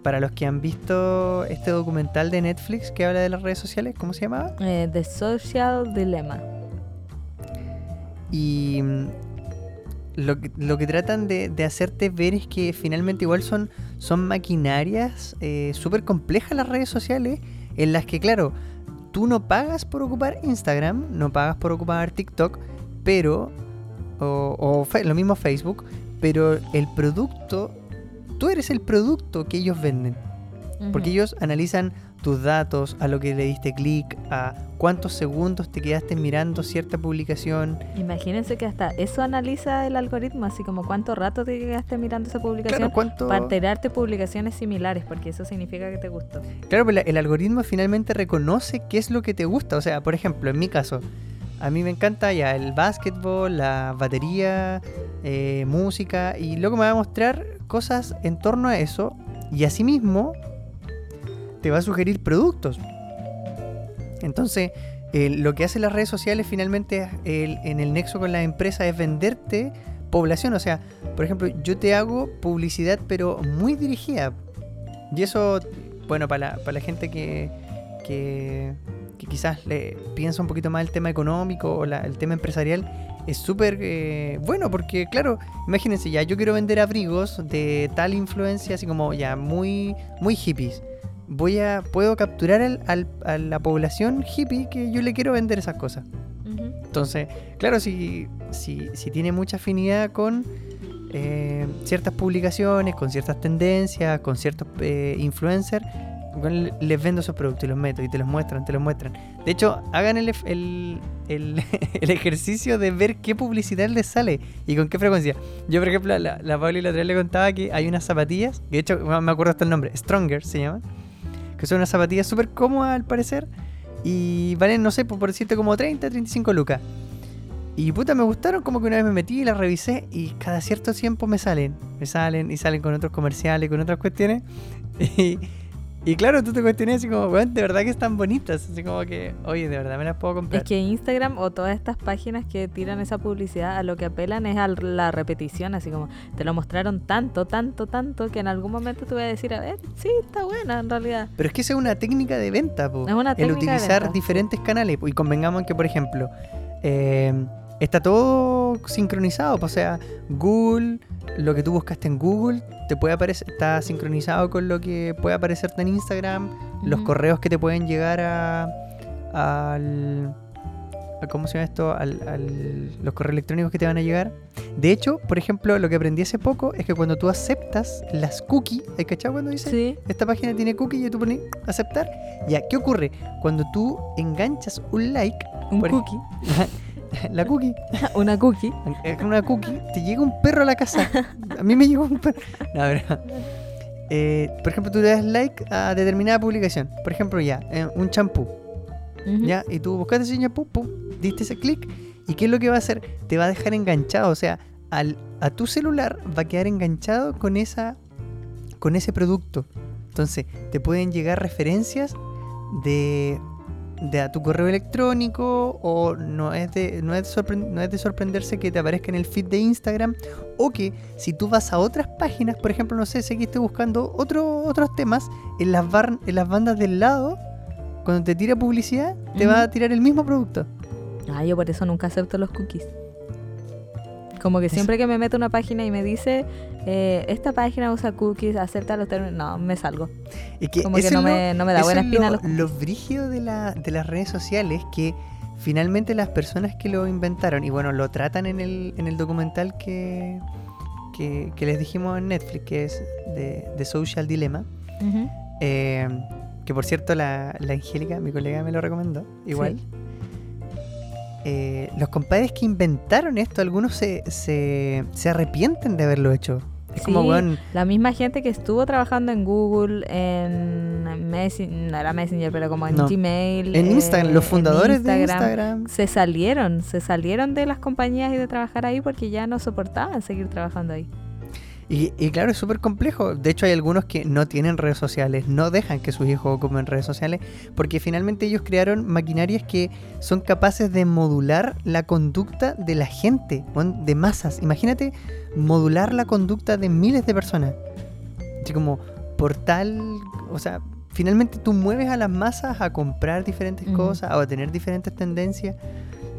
para los que han visto este documental de Netflix que habla de las redes sociales, ¿cómo se llamaba? Eh, The Social Dilemma. Y lo que, lo que tratan de, de hacerte ver es que finalmente igual son, son maquinarias eh, súper complejas las redes sociales en las que, claro, tú no pagas por ocupar Instagram, no pagas por ocupar TikTok, pero, o, o fe- lo mismo Facebook, pero el producto, tú eres el producto que ellos venden. Porque ellos analizan tus datos, a lo que le diste clic, a cuántos segundos te quedaste mirando cierta publicación. Imagínense que hasta eso analiza el algoritmo, así como cuánto rato te quedaste mirando esa publicación Claro, cuánto... para enterarte publicaciones similares, porque eso significa que te gustó. Claro, pero el algoritmo finalmente reconoce qué es lo que te gusta. O sea, por ejemplo, en mi caso, a mí me encanta ya el básquetbol, la batería, eh, música, y luego me va a mostrar cosas en torno a eso, y asimismo te va a sugerir productos. Entonces, eh, lo que hacen las redes sociales finalmente el- en el nexo con la empresa es venderte población. O sea, por ejemplo, yo te hago publicidad, pero muy dirigida. Y eso, bueno, para la, para la gente que, que, que quizás le piensa un poquito más el tema económico o la- el tema empresarial, es súper eh, bueno porque, claro, imagínense, ya yo quiero vender abrigos de tal influencia, así como ya muy, muy hippies. Voy a, puedo capturar al- al- a la población hippie que yo le quiero vender esas cosas. Entonces, claro, si, si, si tiene mucha afinidad con eh, ciertas publicaciones, con ciertas tendencias, con ciertos eh, influencers, les vendo esos productos y los meto y te los muestran, te los muestran. De hecho, hagan el, el, el- el ejercicio de ver qué publicidad les sale y con qué frecuencia. Yo, por ejemplo, a la, la Pauli la otra vez le contaba que hay unas zapatillas, que de hecho me me acuerdo hasta el nombre, Stronger se llaman, que son unas zapatillas súper cómodas al parecer y valen, no sé, por por decirte como 30, 35 lucas. Y puta, me gustaron, como que una vez me metí y las revisé y cada cierto tiempo me salen, me salen y salen con otros comerciales, con otras cuestiones. Y, y claro, tú te cuestionas así como, weón, de verdad que están bonitas, así como que, oye, de verdad me las puedo comprar. Es que Instagram o todas estas páginas que tiran esa publicidad a lo que apelan es a la repetición, así como te lo mostraron tanto, tanto, tanto, que en algún momento te voy a decir, a ver, sí, está buena en realidad. Pero es que esa es una técnica de venta, po. Es una el técnica de utilizar venta, diferentes canales. po. Y convengamos que, por ejemplo, eh, está todo sincronizado. po. O sea, Google, lo que tú buscaste en Google, te puede aparecer, está sincronizado con lo que puede aparecerte en Instagram, los correos que te pueden llegar a, al a- ¿Cómo se llama esto? Al, al- los correos electrónicos que te van a llegar. De hecho, por ejemplo, lo que aprendí hace poco es que cuando tú aceptas las cookies, ¿hay cachado cuando dice? Sí, esta página tiene cookie y tú pones aceptar. Ya, ¿qué ocurre? Cuando tú enganchas un like, un Por- cookie, la cookie, una cookie. una cookie, te llega un perro a la casa. A mí me llegó un perro. No, pero, eh, por ejemplo, tú le das like a determinada publicación. Por ejemplo, ya, eh, un champú. ¿Ya? Y tú buscaste ese champú, pum, diste ese clic. ¿Y qué es lo que va a hacer? Te va a dejar enganchado. O sea, al, a tu celular va a quedar enganchado con esa con ese producto. Entonces, te pueden llegar referencias de, de a tu correo electrónico o no es, de, no, es de sorpre- no es de sorprenderse que te aparezca en el feed de Instagram o que si tú vas a otras páginas, por ejemplo, no sé, seguiste buscando otro, otros temas, en las, bar- en las bandas del lado, cuando te tira publicidad, te va a tirar el mismo producto. Ah, yo por eso nunca acepto los cookies. Como que Eso. siempre que me meto a una página y me dice, eh, esta página usa cookies, acepta los términos, no, me salgo. Y que Como que no es lo- me, no me da buena es espina lo, los lo brígido de, la, de las redes sociales que finalmente las personas que lo inventaron, y bueno, lo tratan en el, en el documental que, que, que les dijimos en Netflix, que es de, de Social Dilemma, eh, que por cierto la, la Angélica, mi colega, me lo recomendó, igual. Sí. Eh, los compadres que inventaron esto, algunos se, se, se arrepienten de haberlo hecho. Es como, Sí, weón, La misma gente que estuvo trabajando en Google, en Messenger, no era Messenger, pero como en No. Gmail. en eh, Instagram, los en fundadores de Instagram. Se salieron, se salieron de las compañías y de trabajar ahí porque ya no soportaban seguir trabajando ahí. Y, y claro, es súper complejo. De hecho, hay algunos que no tienen redes sociales, no dejan que sus hijos ocupen redes sociales, porque finalmente ellos crearon maquinarias que son capaces de modular la conducta de la gente, de masas. Imagínate modular la conducta de miles de personas. Así como, por tal. O sea, finalmente tú mueves a las masas a comprar diferentes Ujú. cosas, o a tener diferentes tendencias.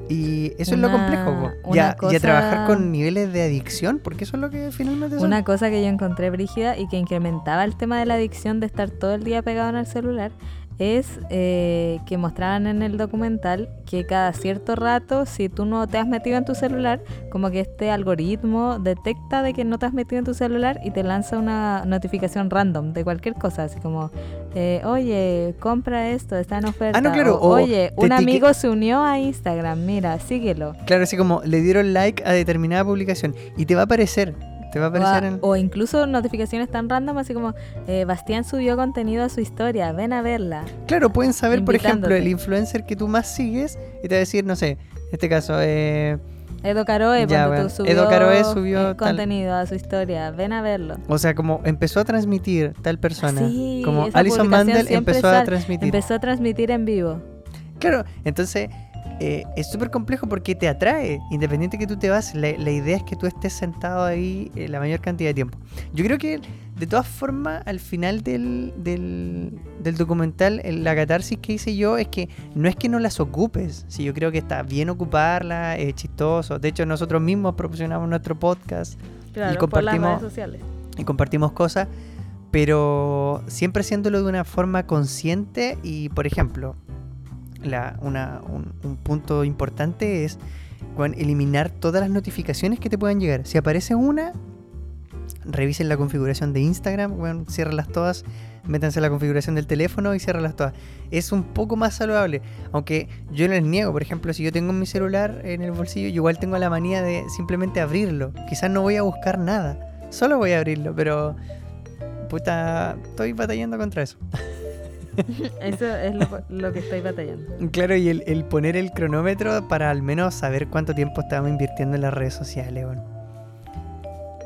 Y eso es lo complejo. po. una Y, a, y a cosa- trabajar con niveles de adicción, porque eso es lo que finalmente son. Una cosa que yo encontré brígida y que incrementaba el tema de la adicción de estar todo el día pegado en el celular es eh, que mostraban en el documental que cada cierto rato, si tú no te has metido en tu celular, como que este algoritmo detecta de que no te has metido en tu celular y te lanza una notificación random de cualquier cosa, así como, eh, oye, compra esto, está en oferta. Ah, no, claro, o, oye, un amigo se unió a Instagram, mira, síguelo. Claro, así como le dieron like a determinada publicación y te va a aparecer. Te va a O, a- aparecer en. o incluso notificaciones tan random así como eh, Bastián subió contenido a su historia, ven a verla. Claro, pueden saber, por ejemplo, el influencer que tú más sigues y te va a decir, no sé, en este caso, eh, Edo Caroe, Ya, tú, bueno, subió, Edo Caroe subió eh, tal- contenido a su historia, ven a verlo. o sea, como empezó a transmitir tal persona. Sí, como Alison Mandel empezó a transmitir. Empezó a transmitir en vivo. Claro, entonces eh, es súper complejo porque te atrae. Independiente que tú te vas, la, la idea es que tú estés sentado ahí eh, la mayor cantidad de tiempo. Yo creo que de todas formas, al final del, del, del documental, el- la catarsis que hice yo es que no es que no las ocupes. Si yo creo que está bien ocuparla, es chistoso. De hecho, nosotros mismos proporcionamos nuestro podcast Claro, por las compartimos- redes sociales. y compartimos cosas, pero siempre haciéndolo de una forma consciente y, por ejemplo, la, una- un, un punto importante es eliminar todas las notificaciones que te puedan llegar. Si aparece una, revisen la configuración de Instagram, bueno, todas, métanse a la configuración del teléfono y ciérralas todas. Es un poco más saludable, aunque yo no les niego, por ejemplo, si yo tengo mi celular en el bolsillo, yo igual tengo la manía de simplemente abrirlo. Quizás no voy a buscar nada, solo voy a abrirlo, pero puta, estoy batallando contra eso. Eso es lo, lo que estoy batallando. Claro, y el, el poner el cronómetro para al menos saber cuánto tiempo estamos invirtiendo en las redes sociales. weón.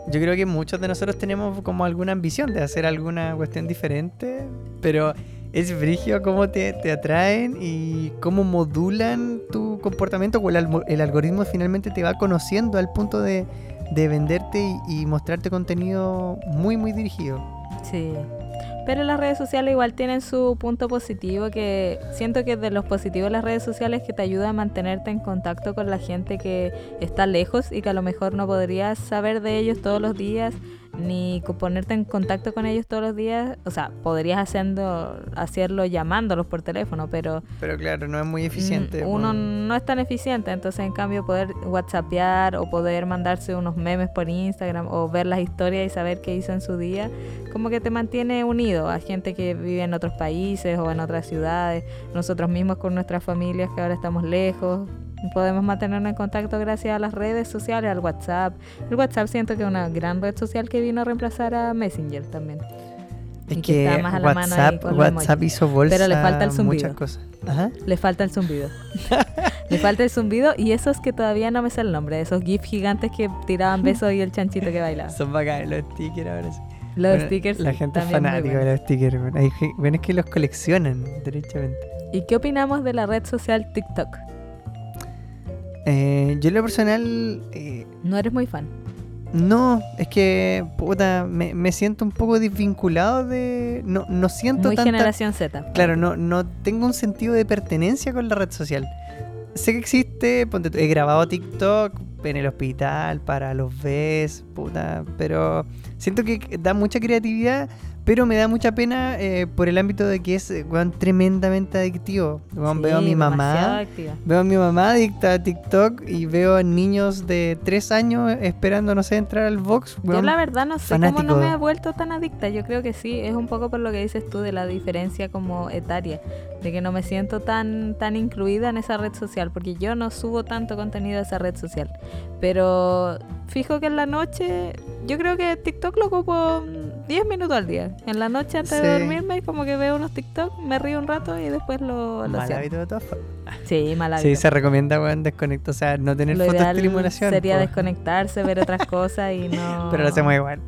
Yo creo que muchos de nosotros tenemos como alguna ambición de hacer alguna cuestión diferente, pero es brigio cómo te, te atraen y cómo modulan tu comportamiento o el, el algoritmo finalmente te va conociendo al punto de, de venderte y, y mostrarte contenido muy, muy dirigido. Sí. Pero las redes sociales igual tienen su punto positivo, que siento que de los positivos de las redes sociales que te ayuda a mantenerte en contacto con la gente que está lejos y que a lo mejor no podrías saber de ellos todos los días, ni ponerte en contacto con ellos todos los días. O sea, podrías haciendo, hacerlo llamándolos por teléfono, pero Pero claro, no es muy eficiente. Uno no es tan eficiente, entonces en cambio poder whatsappear o poder mandarse unos memes por Instagram o ver las historias y saber qué hizo en su día, como que te mantiene unido a gente que vive en otros países o en otras ciudades, nosotros mismos con nuestras familias que ahora estamos lejos. Podemos mantenernos en contacto gracias a las redes sociales, al WhatsApp. El WhatsApp siento que es una gran red social que vino a reemplazar a Messenger también. Es que que está más a la mano ahí WhatsApp, hizo bolsa Pero le falta el zumbido. muchas cosas. Ajá. Le falta el zumbido. Le falta el zumbido y esos que todavía no me sé el nombre, esos GIF gigantes que tiraban besos y el chanchito que bailaba. Son bacanes los stickers ahora sí. Los Bueno, stickers. La gente es fanática de los stickers. bueno. Hay bueno, es que los coleccionan, derechamente. ¿Y qué opinamos de la red social TikTok? Eh, yo en lo personal, eh, No eres muy fan. no, es que, puta, me, me siento un poco desvinculado de... No, no siento Muy tanta... generación Z. Claro, no, no tengo un sentido de pertenencia con la red social. Sé que existe, ponte he grabado TikTok en el hospital para los bes, puta, pero siento que da mucha creatividad, pero me da mucha pena eh, por el ámbito de que es eh, weón, tremendamente adictivo. Weón, Sí, veo a mi mamá, veo a mi mamá adicta a TikTok y veo a niños de 3 años esperando, no sé, entrar al box. Yo la verdad no sé cómo no me he vuelto tan adicta. Yo creo que sí, es un poco por lo que dices tú de la diferencia como etaria, de que no me siento tan tan incluida en esa red social, porque yo no subo tanto contenido a esa red social. Pero fijo que en la noche, yo creo que TikTok lo ocupo mm, 10 minutos al día. En la noche antes de Sí. dormirme como que veo unos TikTok, me río un rato y después lo, lo Mal hábito de todas. Sí, mal Sí, hábito. se recomienda, weón, desconectar, o sea, no tener Lo ideal fotoestimulación. sería po. desconectarse, ver otras cosas y no... Pero lo hacemos igual.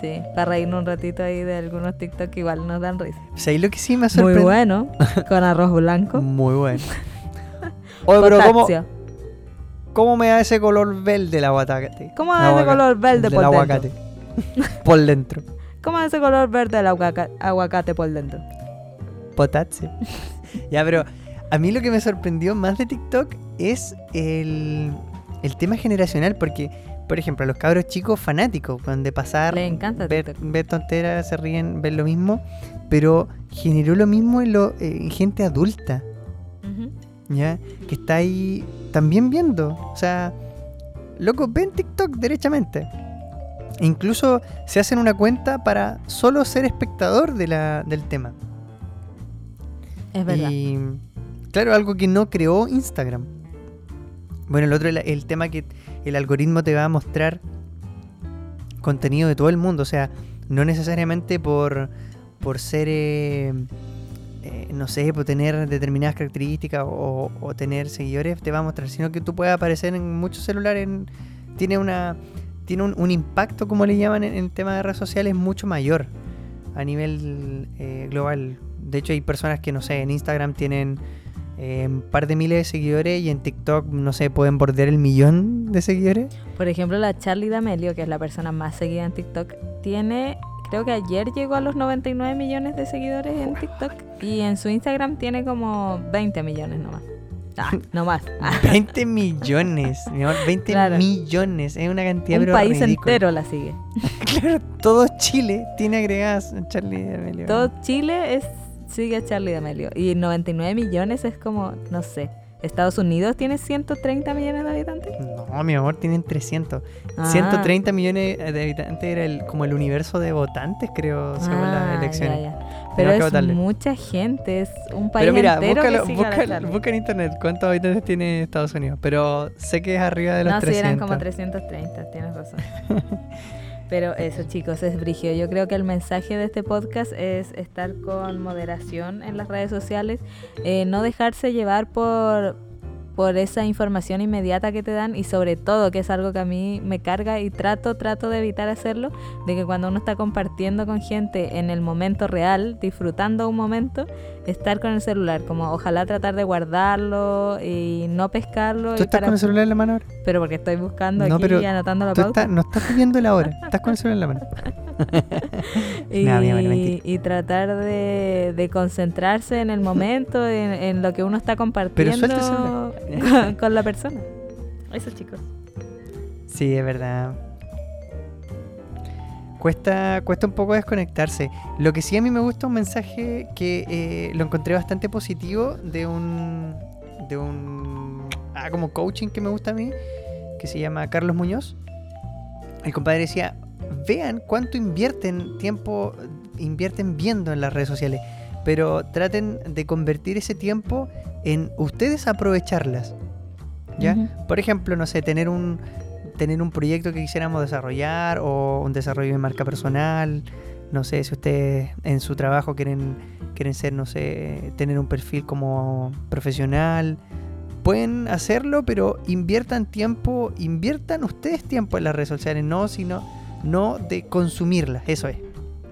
Sí, para reírnos un ratito ahí de algunos TikTok que igual nos dan risa. O sea, lo que sí me ha Muy bueno, con arroz blanco. Muy bueno. Oye, pero ¿cómo. ¿cómo me da ese color verde el aguacate? ¿Cómo da ese color verde por dentro? aguacate. por dentro. ¿Cómo da ese color verde el aguaca- aguacate por dentro? Potasio. ya, pero a mí lo que me sorprendió más de TikTok es el, el tema generacional, porque por ejemplo, a los cabros chicos fanáticos, cuando de pasar, Les encanta ver, tonteras, se ríen, ver lo mismo, pero generó lo mismo en, lo, en gente adulta. ¿ya? Que está ahí también viendo. O sea, locos, ven TikTok derechamente. E incluso se hacen una cuenta para solo ser espectador de la, del tema. Es verdad. Y claro, algo que no creó Instagram. Bueno, el otro, el, el tema que el algoritmo te va a mostrar contenido de todo el mundo. O sea, no necesariamente por, por ser, eh, eh, no sé, por tener determinadas características o, tener seguidores, te va a mostrar, sino que tú puedes aparecer en muchos celulares. en- tiene una tiene un, un impacto, como le llaman en el tema de redes sociales, mucho mayor a nivel eh, global. De hecho, hay personas que, no sé, en Instagram tienen eh, un par de miles de seguidores y en TikTok, no sé, pueden bordear el millón de seguidores. Por ejemplo, la Charlie D'Amelio, que es la persona más seguida en TikTok, tiene, creo que ayer llegó a los 99 millones de seguidores en TikTok y en su Instagram tiene como 20 millones nomás. Ah, no más. Ah, 20 millones, mi amor, 20 Claro. millones. Es una cantidad un país ridícula. entero la sigue. Claro, todo Chile tiene agregadas Charlie D'Amelio. Todo Chile es, sigue a Charlie D'Amelio. Y 99 millones es como, no sé. Estados Unidos tiene 130 millones de habitantes. No, mi amor, tienen 300. Ah. 130 millones de habitantes era el, como el universo de votantes, creo, según Ah, las elecciones. ya, ya. Tenemos Pero es votarle. mucha gente, es un país Pero mira, entero búscalo, que busca, en internet cuántos habitantes tiene Estados Unidos. Pero sé que es arriba de los No, sí, 300. eran como 330, tienes razón. Pero eso, chicos, es brigio. Yo creo que el mensaje de este podcast es estar con moderación en las redes sociales, eh, no dejarse llevar por por esa información inmediata que te dan y sobre todo que es algo que a mí me carga y trato trato de evitar hacerlo de que cuando uno está compartiendo con gente en el momento real disfrutando un momento estar con el celular como ojalá tratar de guardarlo y no pescarlo ¿Tú y estás para- con el celular en la mano ahora? pero porque estoy buscando No, aquí pero y anotando la Tú pauta. estás- no estás viviendo la hora, estás con el celular en la mano. y, No, y tratar de, de concentrarse en el momento, en, en lo que uno está compartiendo celular. con, con la persona. Eso, chicos. Sí, es verdad. Cuesta, cuesta un poco desconectarse. Lo que sí a mí me gusta un mensaje que eh, lo encontré bastante positivo de un de un ah, como coaching que me gusta a mí, que se llama Carlos Muñoz. El compadre decía, vean cuánto invierten tiempo, invierten viendo en las redes sociales, pero traten de convertir ese tiempo en ustedes aprovecharlas. ¿Ya? Por ejemplo, no sé, tener un tener un proyecto que quisiéramos desarrollar o un desarrollo de marca personal. No sé, si ustedes en su trabajo quieren, quieren ser, no sé, tener un perfil como profesional. Pueden hacerlo, pero inviertan tiempo, inviertan ustedes tiempo en las redes sociales, no, sino, no de consumirlas, eso es.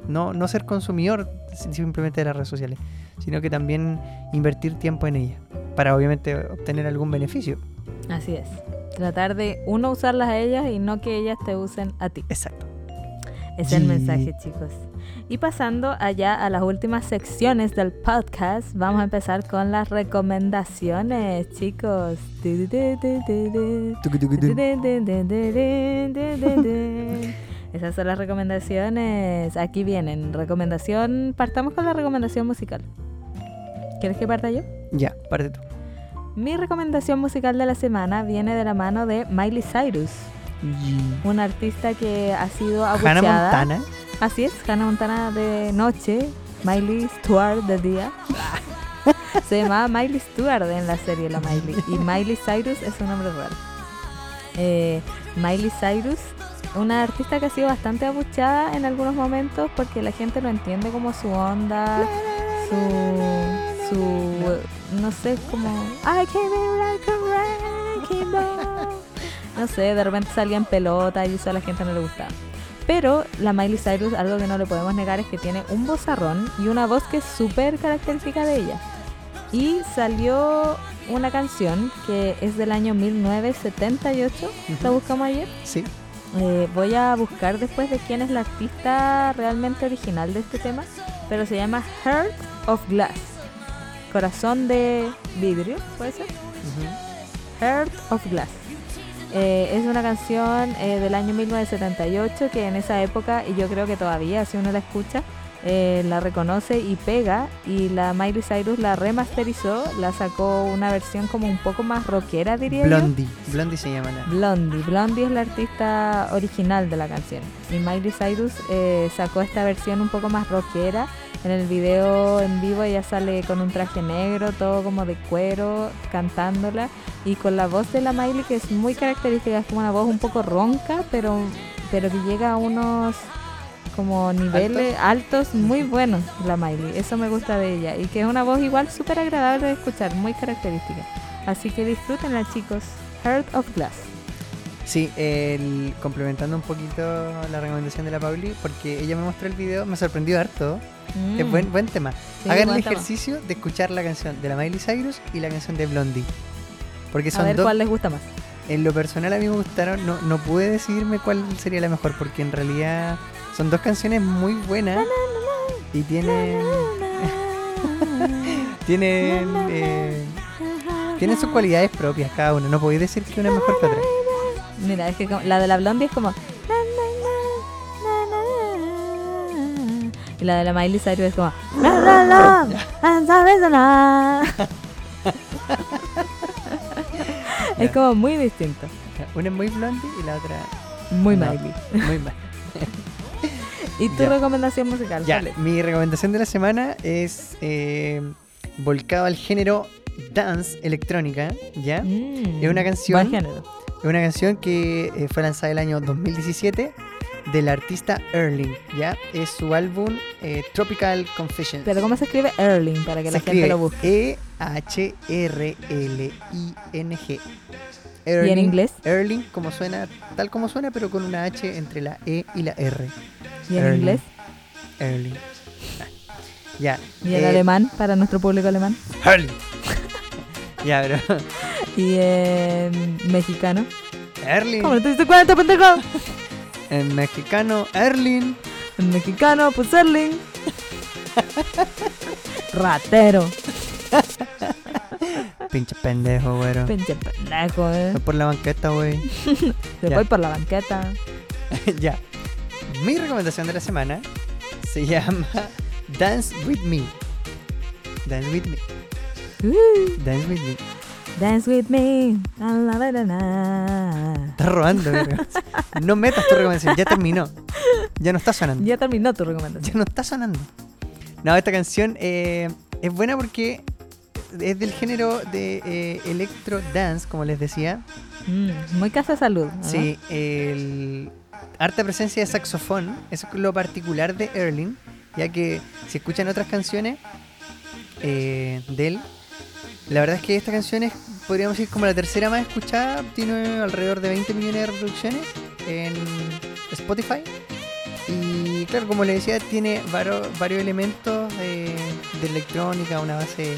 No, no ser consumidor simplemente de las redes sociales, sino que también invertir tiempo en ellas, para obviamente obtener algún beneficio. Así es. Tratar de uno usarlas a ellas y no que ellas te usen a ti. Exacto. Es el mensaje, chicos. Y pasando allá a las últimas secciones del podcast, vamos a empezar con las recomendaciones, chicos. Esas son las recomendaciones. Aquí vienen. Recomendación. Partamos con la recomendación musical. ¿Quieres que parta yo? Ya, parte tú. Mi recomendación musical de la semana viene de la mano de Miley Cyrus, una artista que ha sido Hannah abucheada. Montana. Así es, Hannah Montana de noche, Miley Stewart de día. Se llamaba Miley Stewart en la serie La Miley. Y Miley Cyrus es un nombre raro. Eh, Miley Cyrus, una artista que ha sido bastante abucheada en algunos momentos porque la gente no entiende como su onda, su, su, no sé, como I came in like a wrecking ball. No sé, de repente salía en pelota y eso a la gente no le gustaba. Pero la Miley Cyrus, algo que no le podemos negar es que tiene un vozarrón y una voz que es súper característica de ella. Y salió una canción que es del año 1978, la buscamos ayer. Sí. Eh, voy a buscar después de quién es la artista realmente original de este tema, pero se llama Heart of Glass. Corazón de vidrio, ¿puede ser? Heart of Glass. Eh, es una canción eh, del año 1978 que en esa época, y yo creo que todavía, si uno la escucha, eh, la reconoce y pega. Y la Miley Cyrus la remasterizó, la sacó una versión como un poco más rockera, diría yo. Blondie. Blondie se llama la. Blondie. Blondie es la artista original de la canción. Y Miley Cyrus eh, sacó esta versión un poco más rockera. En el video en vivo ella sale con un traje negro, todo como de cuero, cantándola. Y con la voz de la Miley que es muy característica, es como una voz un poco ronca, pero, pero que llega a unos como niveles altos muy buenos, la Miley. Eso me gusta de ella. Y que es una voz igual súper agradable de escuchar, muy característica. Así que disfrútenla chicos. Heart of Glass. Sí, el- complementando un poquito la recomendación de la Pauli, porque ella me mostró el video, me sorprendió harto. Es Mm. buen, buen tema. Sí, Hagan el tema. ejercicio de escuchar la canción de la Miley Cyrus y la canción de Blondie. Porque A son ver dos. cuál les gusta más. En lo personal a mí me gustaron, no, no pude decidirme cuál sería la mejor, porque en realidad son dos canciones muy buenas y tienen. tienen. eh, tienen sus cualidades propias cada una. No podéis decir que una es mejor que otra. Mira, es que como- la de la Blondie es como... Y la de la Miley Cyrus es como... Es como muy distinto. Una es muy blondie y la otra Muy No. Miley. muy mal. ¿Y tu Ya. recomendación musical? Ya, mi recomendación de la semana es eh, volcado al género dance electrónica, ¿ya? Mm, Es una canción- género. Es una canción que eh, fue lanzada el año 2017 del artista Erling, ¿ya? Es su álbum eh, Tropical Confessions. Pero ¿cómo se escribe Erling para que Se la gente lo busque? E-H-R-L-I-N-G. ¿Y en inglés? Erling, como suena, tal como suena, pero con una H entre la E y la R. ¿Y en Erling. inglés? Erling. Ya. ¿Y en eh, alemán para nuestro público alemán? Erling. ya, pero. ¿Y en mexicano? Erling. ¿Cómo no te diste cuenta, pendejo? En mexicano, Erling. En mexicano, pues Erling. Ratero. Pinche pendejo, güero. Pinche pendejo, eh. Voy por la banqueta, güey. Se voy por la banqueta. ya. Mi recomendación de la semana se llama Dance with Me. Dance with me. Uh, Dance with me. dance with me. La, la, la. Estás robando. No metas tu recomendación, ya terminó. Ya no está sonando. Ya terminó tu recomendación. Ya no está sonando. No, esta canción eh, es buena porque es del género de eh, electro dance, como les decía. Mm, muy casa salud. ¿no? Sí, el harta presencia de saxofón, eso es lo particular de Erling, ya que si escuchan otras canciones eh, de él, la verdad es que esta canción es, podríamos decir, como la tercera más escuchada, tiene alrededor de 20 millones de reproducciones en Spotify. Y claro, como les decía, tiene varios elementos eh, de electrónica, una base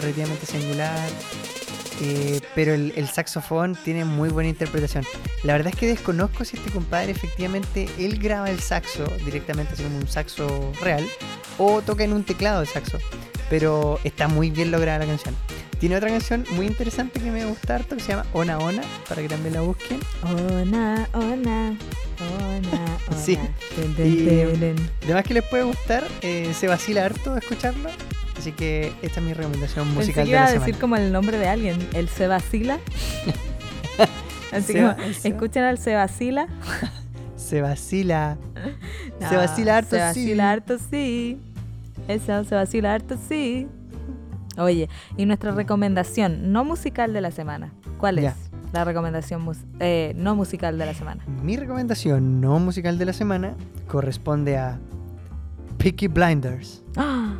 relativamente singular, eh, pero el, el saxofón tiene muy buena interpretación. La verdad es que desconozco si este compadre efectivamente él graba el saxo directamente, así como un saxo real, o toca en un teclado de saxo. Pero está muy bien lograda la canción. Tiene otra canción muy interesante que me gusta harto que se llama Ona Ona, para que también la busquen. Ona, ona, ona, ona. Sí. Además que les puede gustar, eh, se vacila harto escucharlo. Así que esta es mi recomendación Pensé musical de iba la a semana. decir como el nombre de alguien, el se vacila. Así Se como, se escuchen al se vacila. Se vacila. Se No, vacila harto, Se sí. vacila harto, sí. Eso, se vacila harto, sí. Oye, y nuestra recomendación no musical de la semana. ¿Cuál es Ya. la recomendación mus- eh, no musical de la semana? Mi recomendación no musical de la semana corresponde a Peaky Blinders. ¡Ah!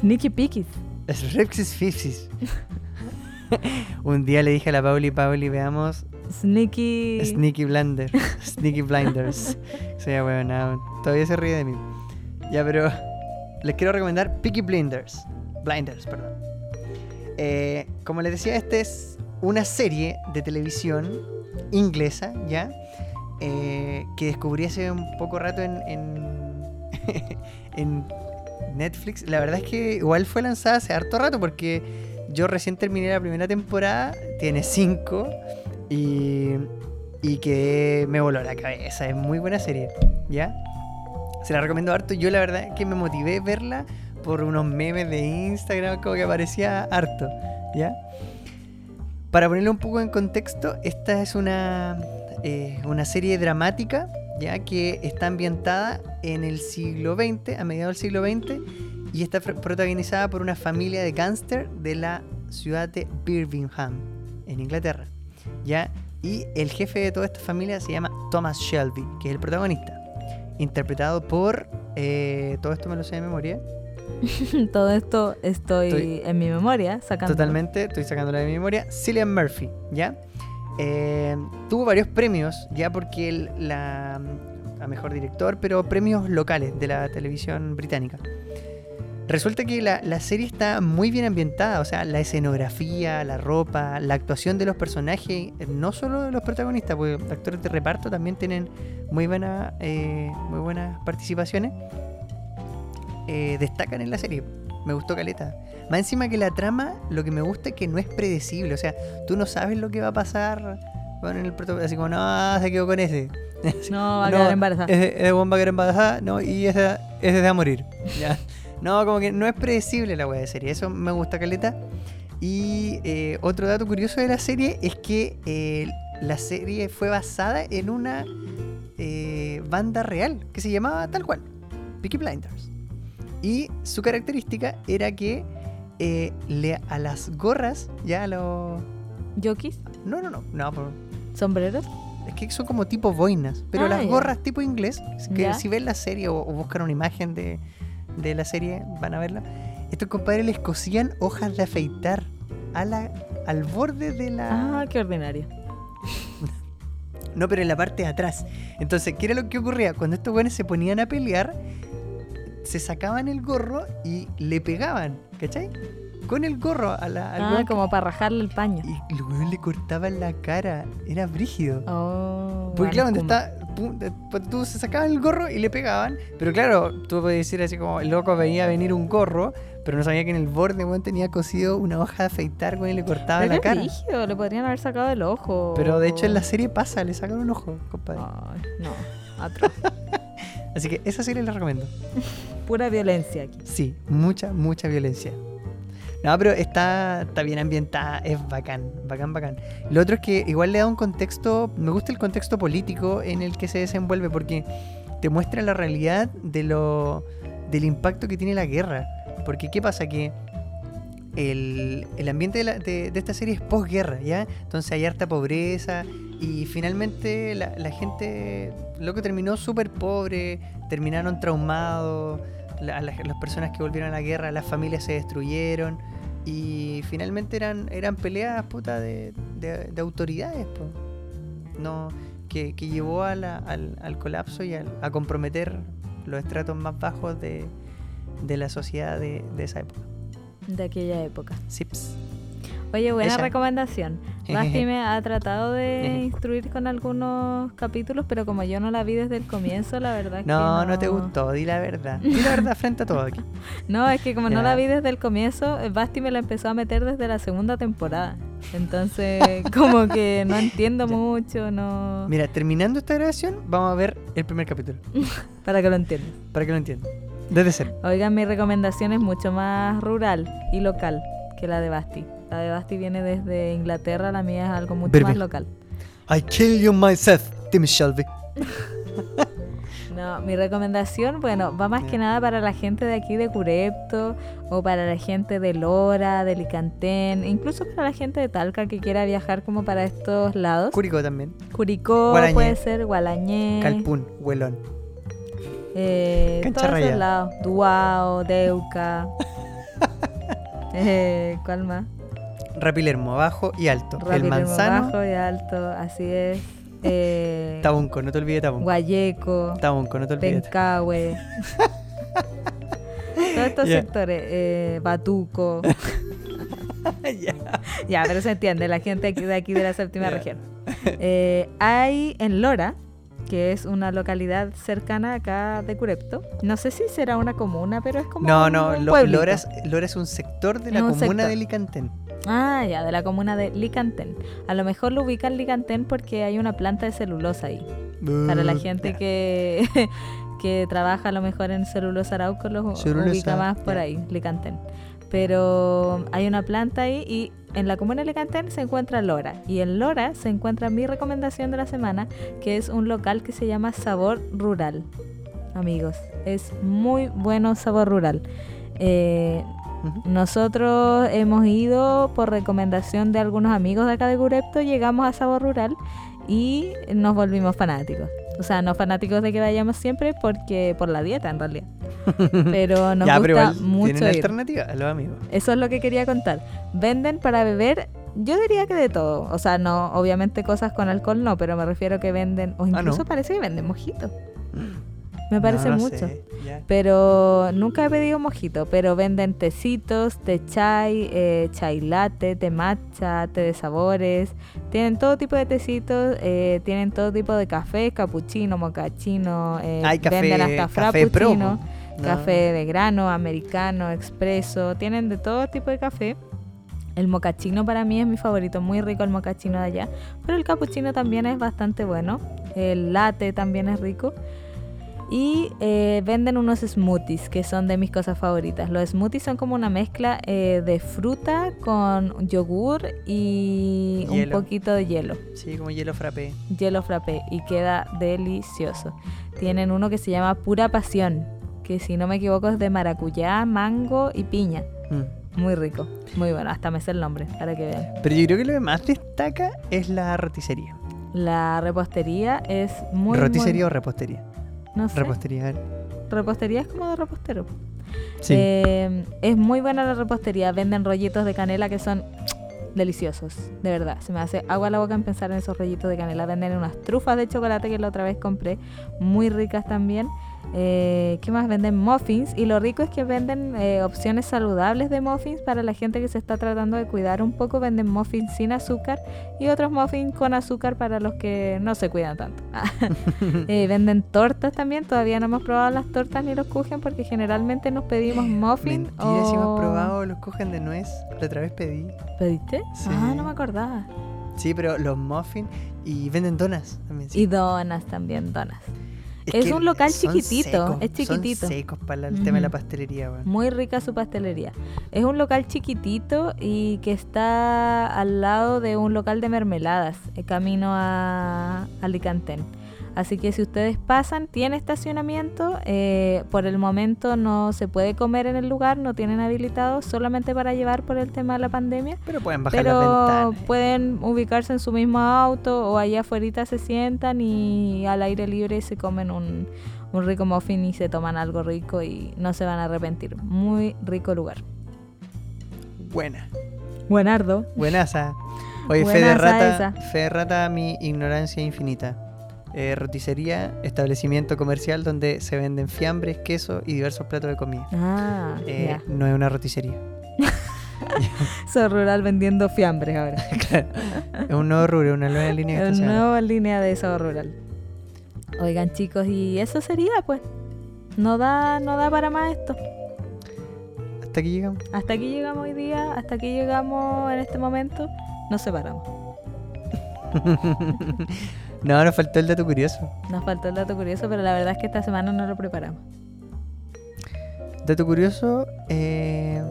Sneaky Pickies. Es Repsis Fifsis. Un día le dije a la Pauli, Pauli, veamos Sneaky. Sneaky Blender. Sneaky Blinders. Se llama weón, Todavía se ríe de mí. Ya, pero les quiero recomendar Peaky Blinders. Blinders, perdón. Eh, como les decía, esta es una serie de televisión inglesa, ¿ya? Eh, que descubrí hace un poco rato en, en, en Netflix. La verdad es que igual fue lanzada hace harto rato porque yo recién terminé la primera temporada, tiene cinco. Y, y que me voló la cabeza. Es muy buena serie, ¿ya? Se la recomiendo harto. Yo la verdad que me motivé a verla por unos memes de Instagram, como que aparecía harto, ¿ya? Para ponerlo un poco en contexto, esta es una, eh, una serie dramática, ya que está ambientada en el siglo XX, a mediados del siglo XX, y está protagonizada por una familia de gángster de la ciudad de Birmingham, en Inglaterra, ¿ya? Y el jefe de toda esta familia se llama Thomas Shelby, que es el protagonista, interpretado por... eh, todo esto me lo sé de memoria. Todo esto estoy, Estoy- en mi memoria sacando. Totalmente, estoy sacándola de mi memoria. Cillian Murphy, ¿ya? Eh, tuvo varios premios, ya porque él, la, a mejor director, pero premios locales de la televisión británica. Resulta que la, la serie está muy bien ambientada, o sea, la escenografía, la ropa, la actuación de los personajes, no solo de los protagonistas, porque actores de reparto también tienen muy, buena, eh, muy buenas participaciones, eh, destacan en la serie. Me gustó Caleta. Más encima que la trama, lo que me gusta es que no es predecible. O sea, tú no sabes lo que va a pasar con el protagonista. Así como, no, se quedó con ese. No, va a no, quedar embarazada. Ese, weón va a quedar embarazada, no, y ese, ese se va a morir. Ya. No, como que no es predecible la wea de serie. Eso me gusta Caleta. Y eh, otro dato curioso de la serie es que eh, la serie fue basada en una eh, banda real que se llamaba tal cual, Peaky Blinders. Y su característica era que eh, le, a las gorras, ya a los... ¿Yokis? No, no, no, no, por- ¿Sombreros? es que son como tipo boinas, pero Ah, las gorras tipo inglés, que si ven la serie o, o buscan una imagen de, de la serie, van a verla. Estos compadres les cosían hojas de afeitar a la, al borde de la... Ah, qué ordinario. No, pero en la parte de atrás. Entonces, ¿qué era lo que ocurría? Cuando estos buenos se ponían a pelear, se sacaban el gorro y le pegaban, ¿cachai? Con el gorro a la, al Ah, como para rajarle el paño. Y los weones le cortaban la cara. Era brígido. Oh, Porque claro, bueno, donde está, pues tú se sacaban el gorro y le pegaban. Pero claro, tú puedes decir así como el loco veía venir un gorro, pero no sabía que en el borde weón, tenía cosido una hoja de afeitar weón, y le cortaba la cara. brígido, le podrían haber sacado el ojo. Pero de hecho en la serie pasa, le sacan un ojo, compadre. Ay, no, atroz. Así que esa serie la recomiendo. Pura violencia aquí. Sí, mucha, mucha violencia. No, pero está, está bien ambientada, es bacán, bacán, bacán. Lo otro es que igual le da un contexto, me gusta el contexto político en el que se desenvuelve porque te muestra la realidad de lo, del impacto que tiene la guerra. Porque ¿qué pasa? Que el, el ambiente de, esta serie es posguerra, ¿ya? Entonces hay harta pobreza y finalmente la, la gente, loco, terminó súper pobre, terminaron traumados, la- la- las personas que volvieron a la guerra, las familias se destruyeron y finalmente eran, eran peleas, puta, de, de- de autoridades, po. No, que, que llevó a la- al, al colapso y al- a comprometer los estratos más bajos de, de la sociedad de, de esa época. De aquella época. Sips. Oye, buena recomendación. Basti me ha tratado de instruir con algunos capítulos, pero como yo no la vi desde el comienzo, la verdad es que No, no, no te gustó, di la verdad. Di la verdad frente a todo aquí. No, es que como no la vi desde el comienzo, eh, Basti me la empezó a meter desde la segunda temporada. Entonces, como que no entiendo mucho, no... Mira, terminando esta grabación, vamos a ver el primer capítulo. Para que lo entiendas. Para que lo entiendan. Desde cero. Oigan, mi recomendación es mucho más rural y local que la de Basti. La de Basti viene desde Inglaterra, la mía es algo mucho Berber. más local. I kill you myself, Tim Shelby. No, mi recomendación, bueno, va más que nada para la gente de aquí de Curepto o para la gente de Lora, de Licantén, incluso para la gente de Talca que quiera viajar como para estos lados. Curicó también. Curicó Gualañé. puede ser, Gualañé, Calpún, Huelón. eh, todos esos lados, Duao, Deuca, eh, ¿cuál más? Rapilermo, abajo y alto. el manzano. bajo y alto, así es. Eh, Tabunco, no te olvides Tabunco. Guayeco, Tabunco, no te olvides. Pencahue. Todos estos sectores, eh, Batuco. Ya. ya, pero se entiende, la gente aquí de aquí de la séptima región. Eh, hay en Lora, que es una localidad cercana acá de Curepto. No sé si será una comuna, pero es como No, un- no, Lo-. Lora, es, Lora es un sector de la comuna sector. de Licantén. Ah, ya, de la comuna de Licantén. A lo mejor lo ubican Licantén porque hay una planta de celulosa ahí. Para la gente que, que trabaja a lo mejor en celulosa Arauco, lo Celulosa, ubica más por ahí, Licantén. Pero hay una planta ahí y en la comuna de Licantén se encuentra Lora. Y en Lora se encuentra mi recomendación de la semana, que es un local que se llama Sabor Rural. Amigos, es muy bueno Sabor Rural. Eh, nosotros hemos ido por recomendación de algunos amigos de acá de Gurepto, llegamos a Sabor Rural y nos volvimos fanáticos. O sea, no fanáticos de que vayamos siempre porque por la dieta en realidad. Pero nos ya, pero gusta igual mucho tienen ir. alternativa a los amigos. Eso es lo que quería contar. Venden para beber, yo diría que de todo. O sea, no, obviamente cosas con alcohol no, pero me refiero que venden, o Ah, incluso ¿no? parece que venden mojito. Me parece No, no mucho. sé. Pero nunca he pedido mojito, pero venden tecitos, té chai, eh, chai latte, té matcha, té de sabores. Tienen todo tipo de tecitos, eh, tienen todo tipo de café, cappuccino, mocachino, eh, café, venden hasta café café de grano, americano, expreso, tienen de todo tipo de café. El mocachino para mí es mi favorito, muy rico el mocachino de allá, pero el cappuccino también es bastante bueno, el latte también es rico. Y eh, venden unos smoothies que son de mis cosas favoritas. Los smoothies son como una mezcla eh, de fruta con yogur y un poquito de hielo. Sí, como hielo frappé. Hielo frappé y queda delicioso. Tienen uno que se llama Pura Pasión, que si no me equivoco es de maracuyá, mango y piña. Mm. Muy rico, muy bueno. Hasta me sé el nombre para que vean. Pero yo creo que lo que más destaca es la roticería. La repostería es muy ¿Roticería muy- o repostería? No sé. Repostería. Repostería es como de repostero. Sí. Eh, es muy buena la repostería. Venden rollitos de canela que son deliciosos. De verdad. Se me hace agua la boca en pensar en esos rollitos de canela. Venden unas trufas de chocolate que la otra vez compré. Muy ricas también. Eh, ¿Qué más? Venden muffins. Y lo rico es que venden eh, opciones saludables de muffins para la gente que se está tratando de cuidar un poco. Venden muffins sin azúcar y otros muffins con azúcar para los que no se cuidan tanto. Eh, venden tortas también. Todavía no hemos probado las tortas ni los kuchen porque generalmente nos pedimos muffin Mentira, si o... hemos probado los cogen de nuez. La otra vez pedí. ¿Pediste? Sí. Ah, no me acordaba. Sí, pero los muffins y venden donas también. sí. Y donas también, donas. Es un local chiquitito, secos, es chiquitito. Son secos para el tema de la pastelería. Muy rica su pastelería. Es un local chiquitito y que está al lado de un local de mermeladas, eh, camino a Alicantén. Así que si ustedes pasan, tiene estacionamiento. eh, por el momento no se puede comer en el lugar, no tienen habilitado, solamente para llevar por el tema de la pandemia. Pero pueden bajar las Pero ventanas. pueden ubicarse en su mismo auto o allá afuera se sientan y al aire libre se comen un, un rico muffin y se toman algo rico y no se van a arrepentir. Muy rico lugar. Buena. Buenardo. Buenaza. Oye, fe de Buenaza rata. esa. Fe de rata, mi ignorancia infinita. Eh, roticería, establecimiento comercial donde se venden fiambres, queso y diversos platos de comida. Ah, Eh. No es una roticería. Soy rural vendiendo fiambres ahora. Claro. Es un nuevo rubro, una nueva línea que Una nueva línea de sabor rural. Oigan chicos, y eso sería pues. No da, no da para más esto. Hasta aquí llegamos. Hasta aquí llegamos hoy día, hasta aquí llegamos en este momento. Nos separamos. no, nos faltó el dato curioso. Nos faltó el dato curioso, pero la verdad es que esta semana no lo preparamos. Dato curioso, eh,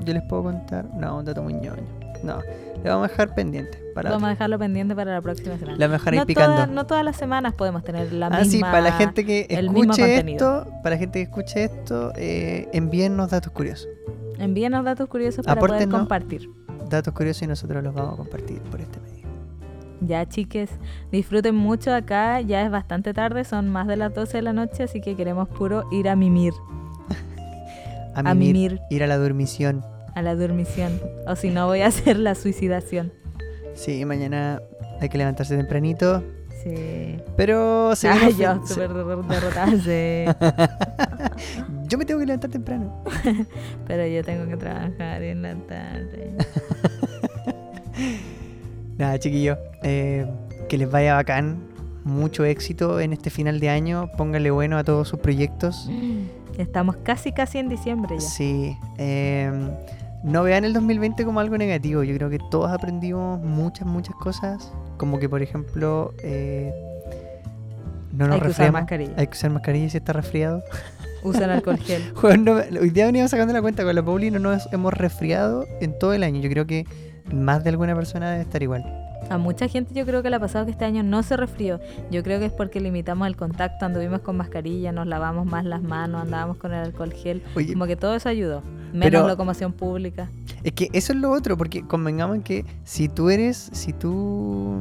yo les puedo contar. No, un dato muy ñoño. No, le vamos a dejar pendiente. Para Vamos a dejarlo pendiente para la próxima semana. Le vamos a dejar ahí no, picando. no todas las semanas podemos tener la ah, misma... sí, para la gente que escuche esto, para la gente que escuche esto, eh, envíennos datos curiosos. Envíenos datos curiosos para Apórtenos. poder compartir. Datos curiosos y nosotros los vamos a compartir por este medio. Ya, chiques, disfruten mucho acá. Ya es bastante tarde, son más de las 12 de la noche, así que queremos puro ir a mimir, A, A mimir, ir a la dormición. a la dormición. O si no, voy a hacer la suicidación. Sí, mañana hay que levantarse tempranito. Sí. Pero se Ay, yo, se- súper der- derrotada, sí. yo me tengo que levantar temprano. Pero yo tengo que trabajar en la tarde. Nada, chiquillos, eh, que les vaya bacán. Mucho éxito en este final de año. Pónganle bueno a todos sus proyectos. Estamos casi, casi en diciembre ya. Sí. eh, no vean el 2020 como algo negativo. Yo creo que todos aprendimos muchas, muchas cosas. Como que, por ejemplo, eh, no nos Hay que usar mascarilla. Hay que usar mascarilla si está resfriado. Usan alcohol gel. Hoy día veníamos sacando la cuenta con la Pauli no nos hemos resfriado en todo el año. Yo creo que más de alguna persona debe estar igual. A mucha gente yo creo que le ha pasado que este año no se resfrió. Yo creo que es porque limitamos el contacto, anduvimos con mascarilla, nos lavamos más las manos, andábamos con el alcohol gel. Oye, Como que todo eso ayudó. Menos Pero- locomoción pública. Es que eso es lo otro, porque convengamos en que si tú eres, si tú...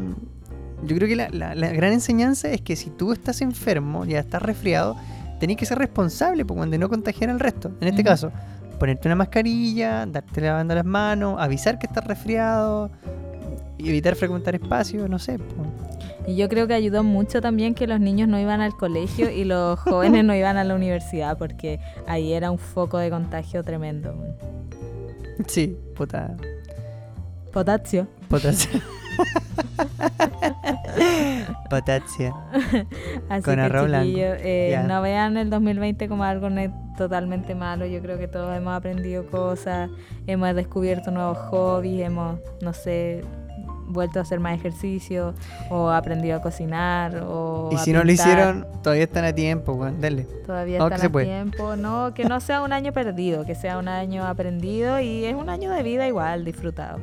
Yo creo que la, la- la gran enseñanza es que si tú estás enfermo, ya estás resfriado, tenés que ser responsable pues, cuando no contagiar al resto. En este caso, ponerte una mascarilla, darte lavando las manos, avisar que estás resfriado, evitar frecuentar espacios, no sé. Y yo creo que ayudó mucho también que los niños no iban al colegio y los jóvenes no iban a la universidad, porque ahí era un foco de contagio tremendo. Sí, puta. Potasio. Potasio. Potasio. Así Con que arroz eh, no vean el 2020 como algo totalmente malo. Yo creo que todos hemos aprendido cosas, hemos descubierto nuevos hobbies, hemos, no sé, vuelto a hacer más ejercicio o aprendido a cocinar o Y si no lo hicieron, todavía están a tiempo. Dale. Todavía que están a puede. tiempo, no, que no sea un año perdido, que sea un año aprendido y es un año de vida igual, disfrutado.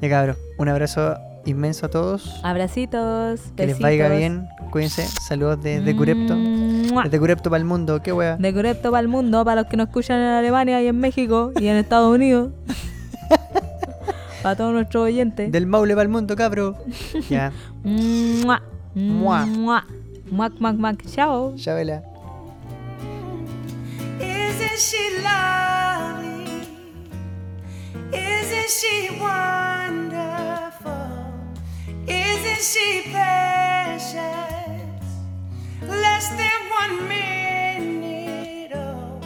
Ya cabros, un abrazo inmenso a todos. Abracitos, que les vaya bien. Cuídense. Saludos desde Curepto. Mua. Desde Curepto para el mundo. Qué wea. De Curepto para el mundo, para los que nos escuchan en Alemania y en México y en Estados Unidos. para todos nuestros oyentes. Del Maule para el mundo, cabro. ya. Mua. Mua. Mua. Muac, muac, muac. Chao. Ya vela. Isn't she lovely? Isn't she wonderful? Isn't she precious? Less than one minute. Oh,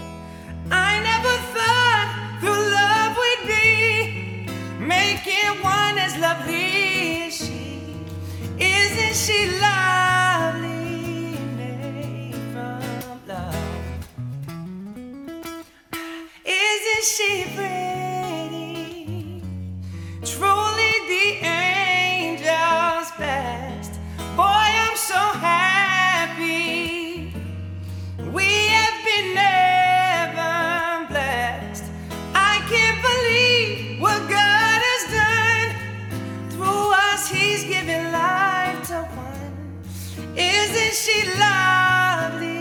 I never thought through love would be making one as lovely as she. Isn't she lovely? Made from love. Isn't she pretty? Truly the angel's best. Boy, I'm so happy. We have been heaven blessed. I can't believe what God has done. Through us, He's given life to one. Isn't she lovely?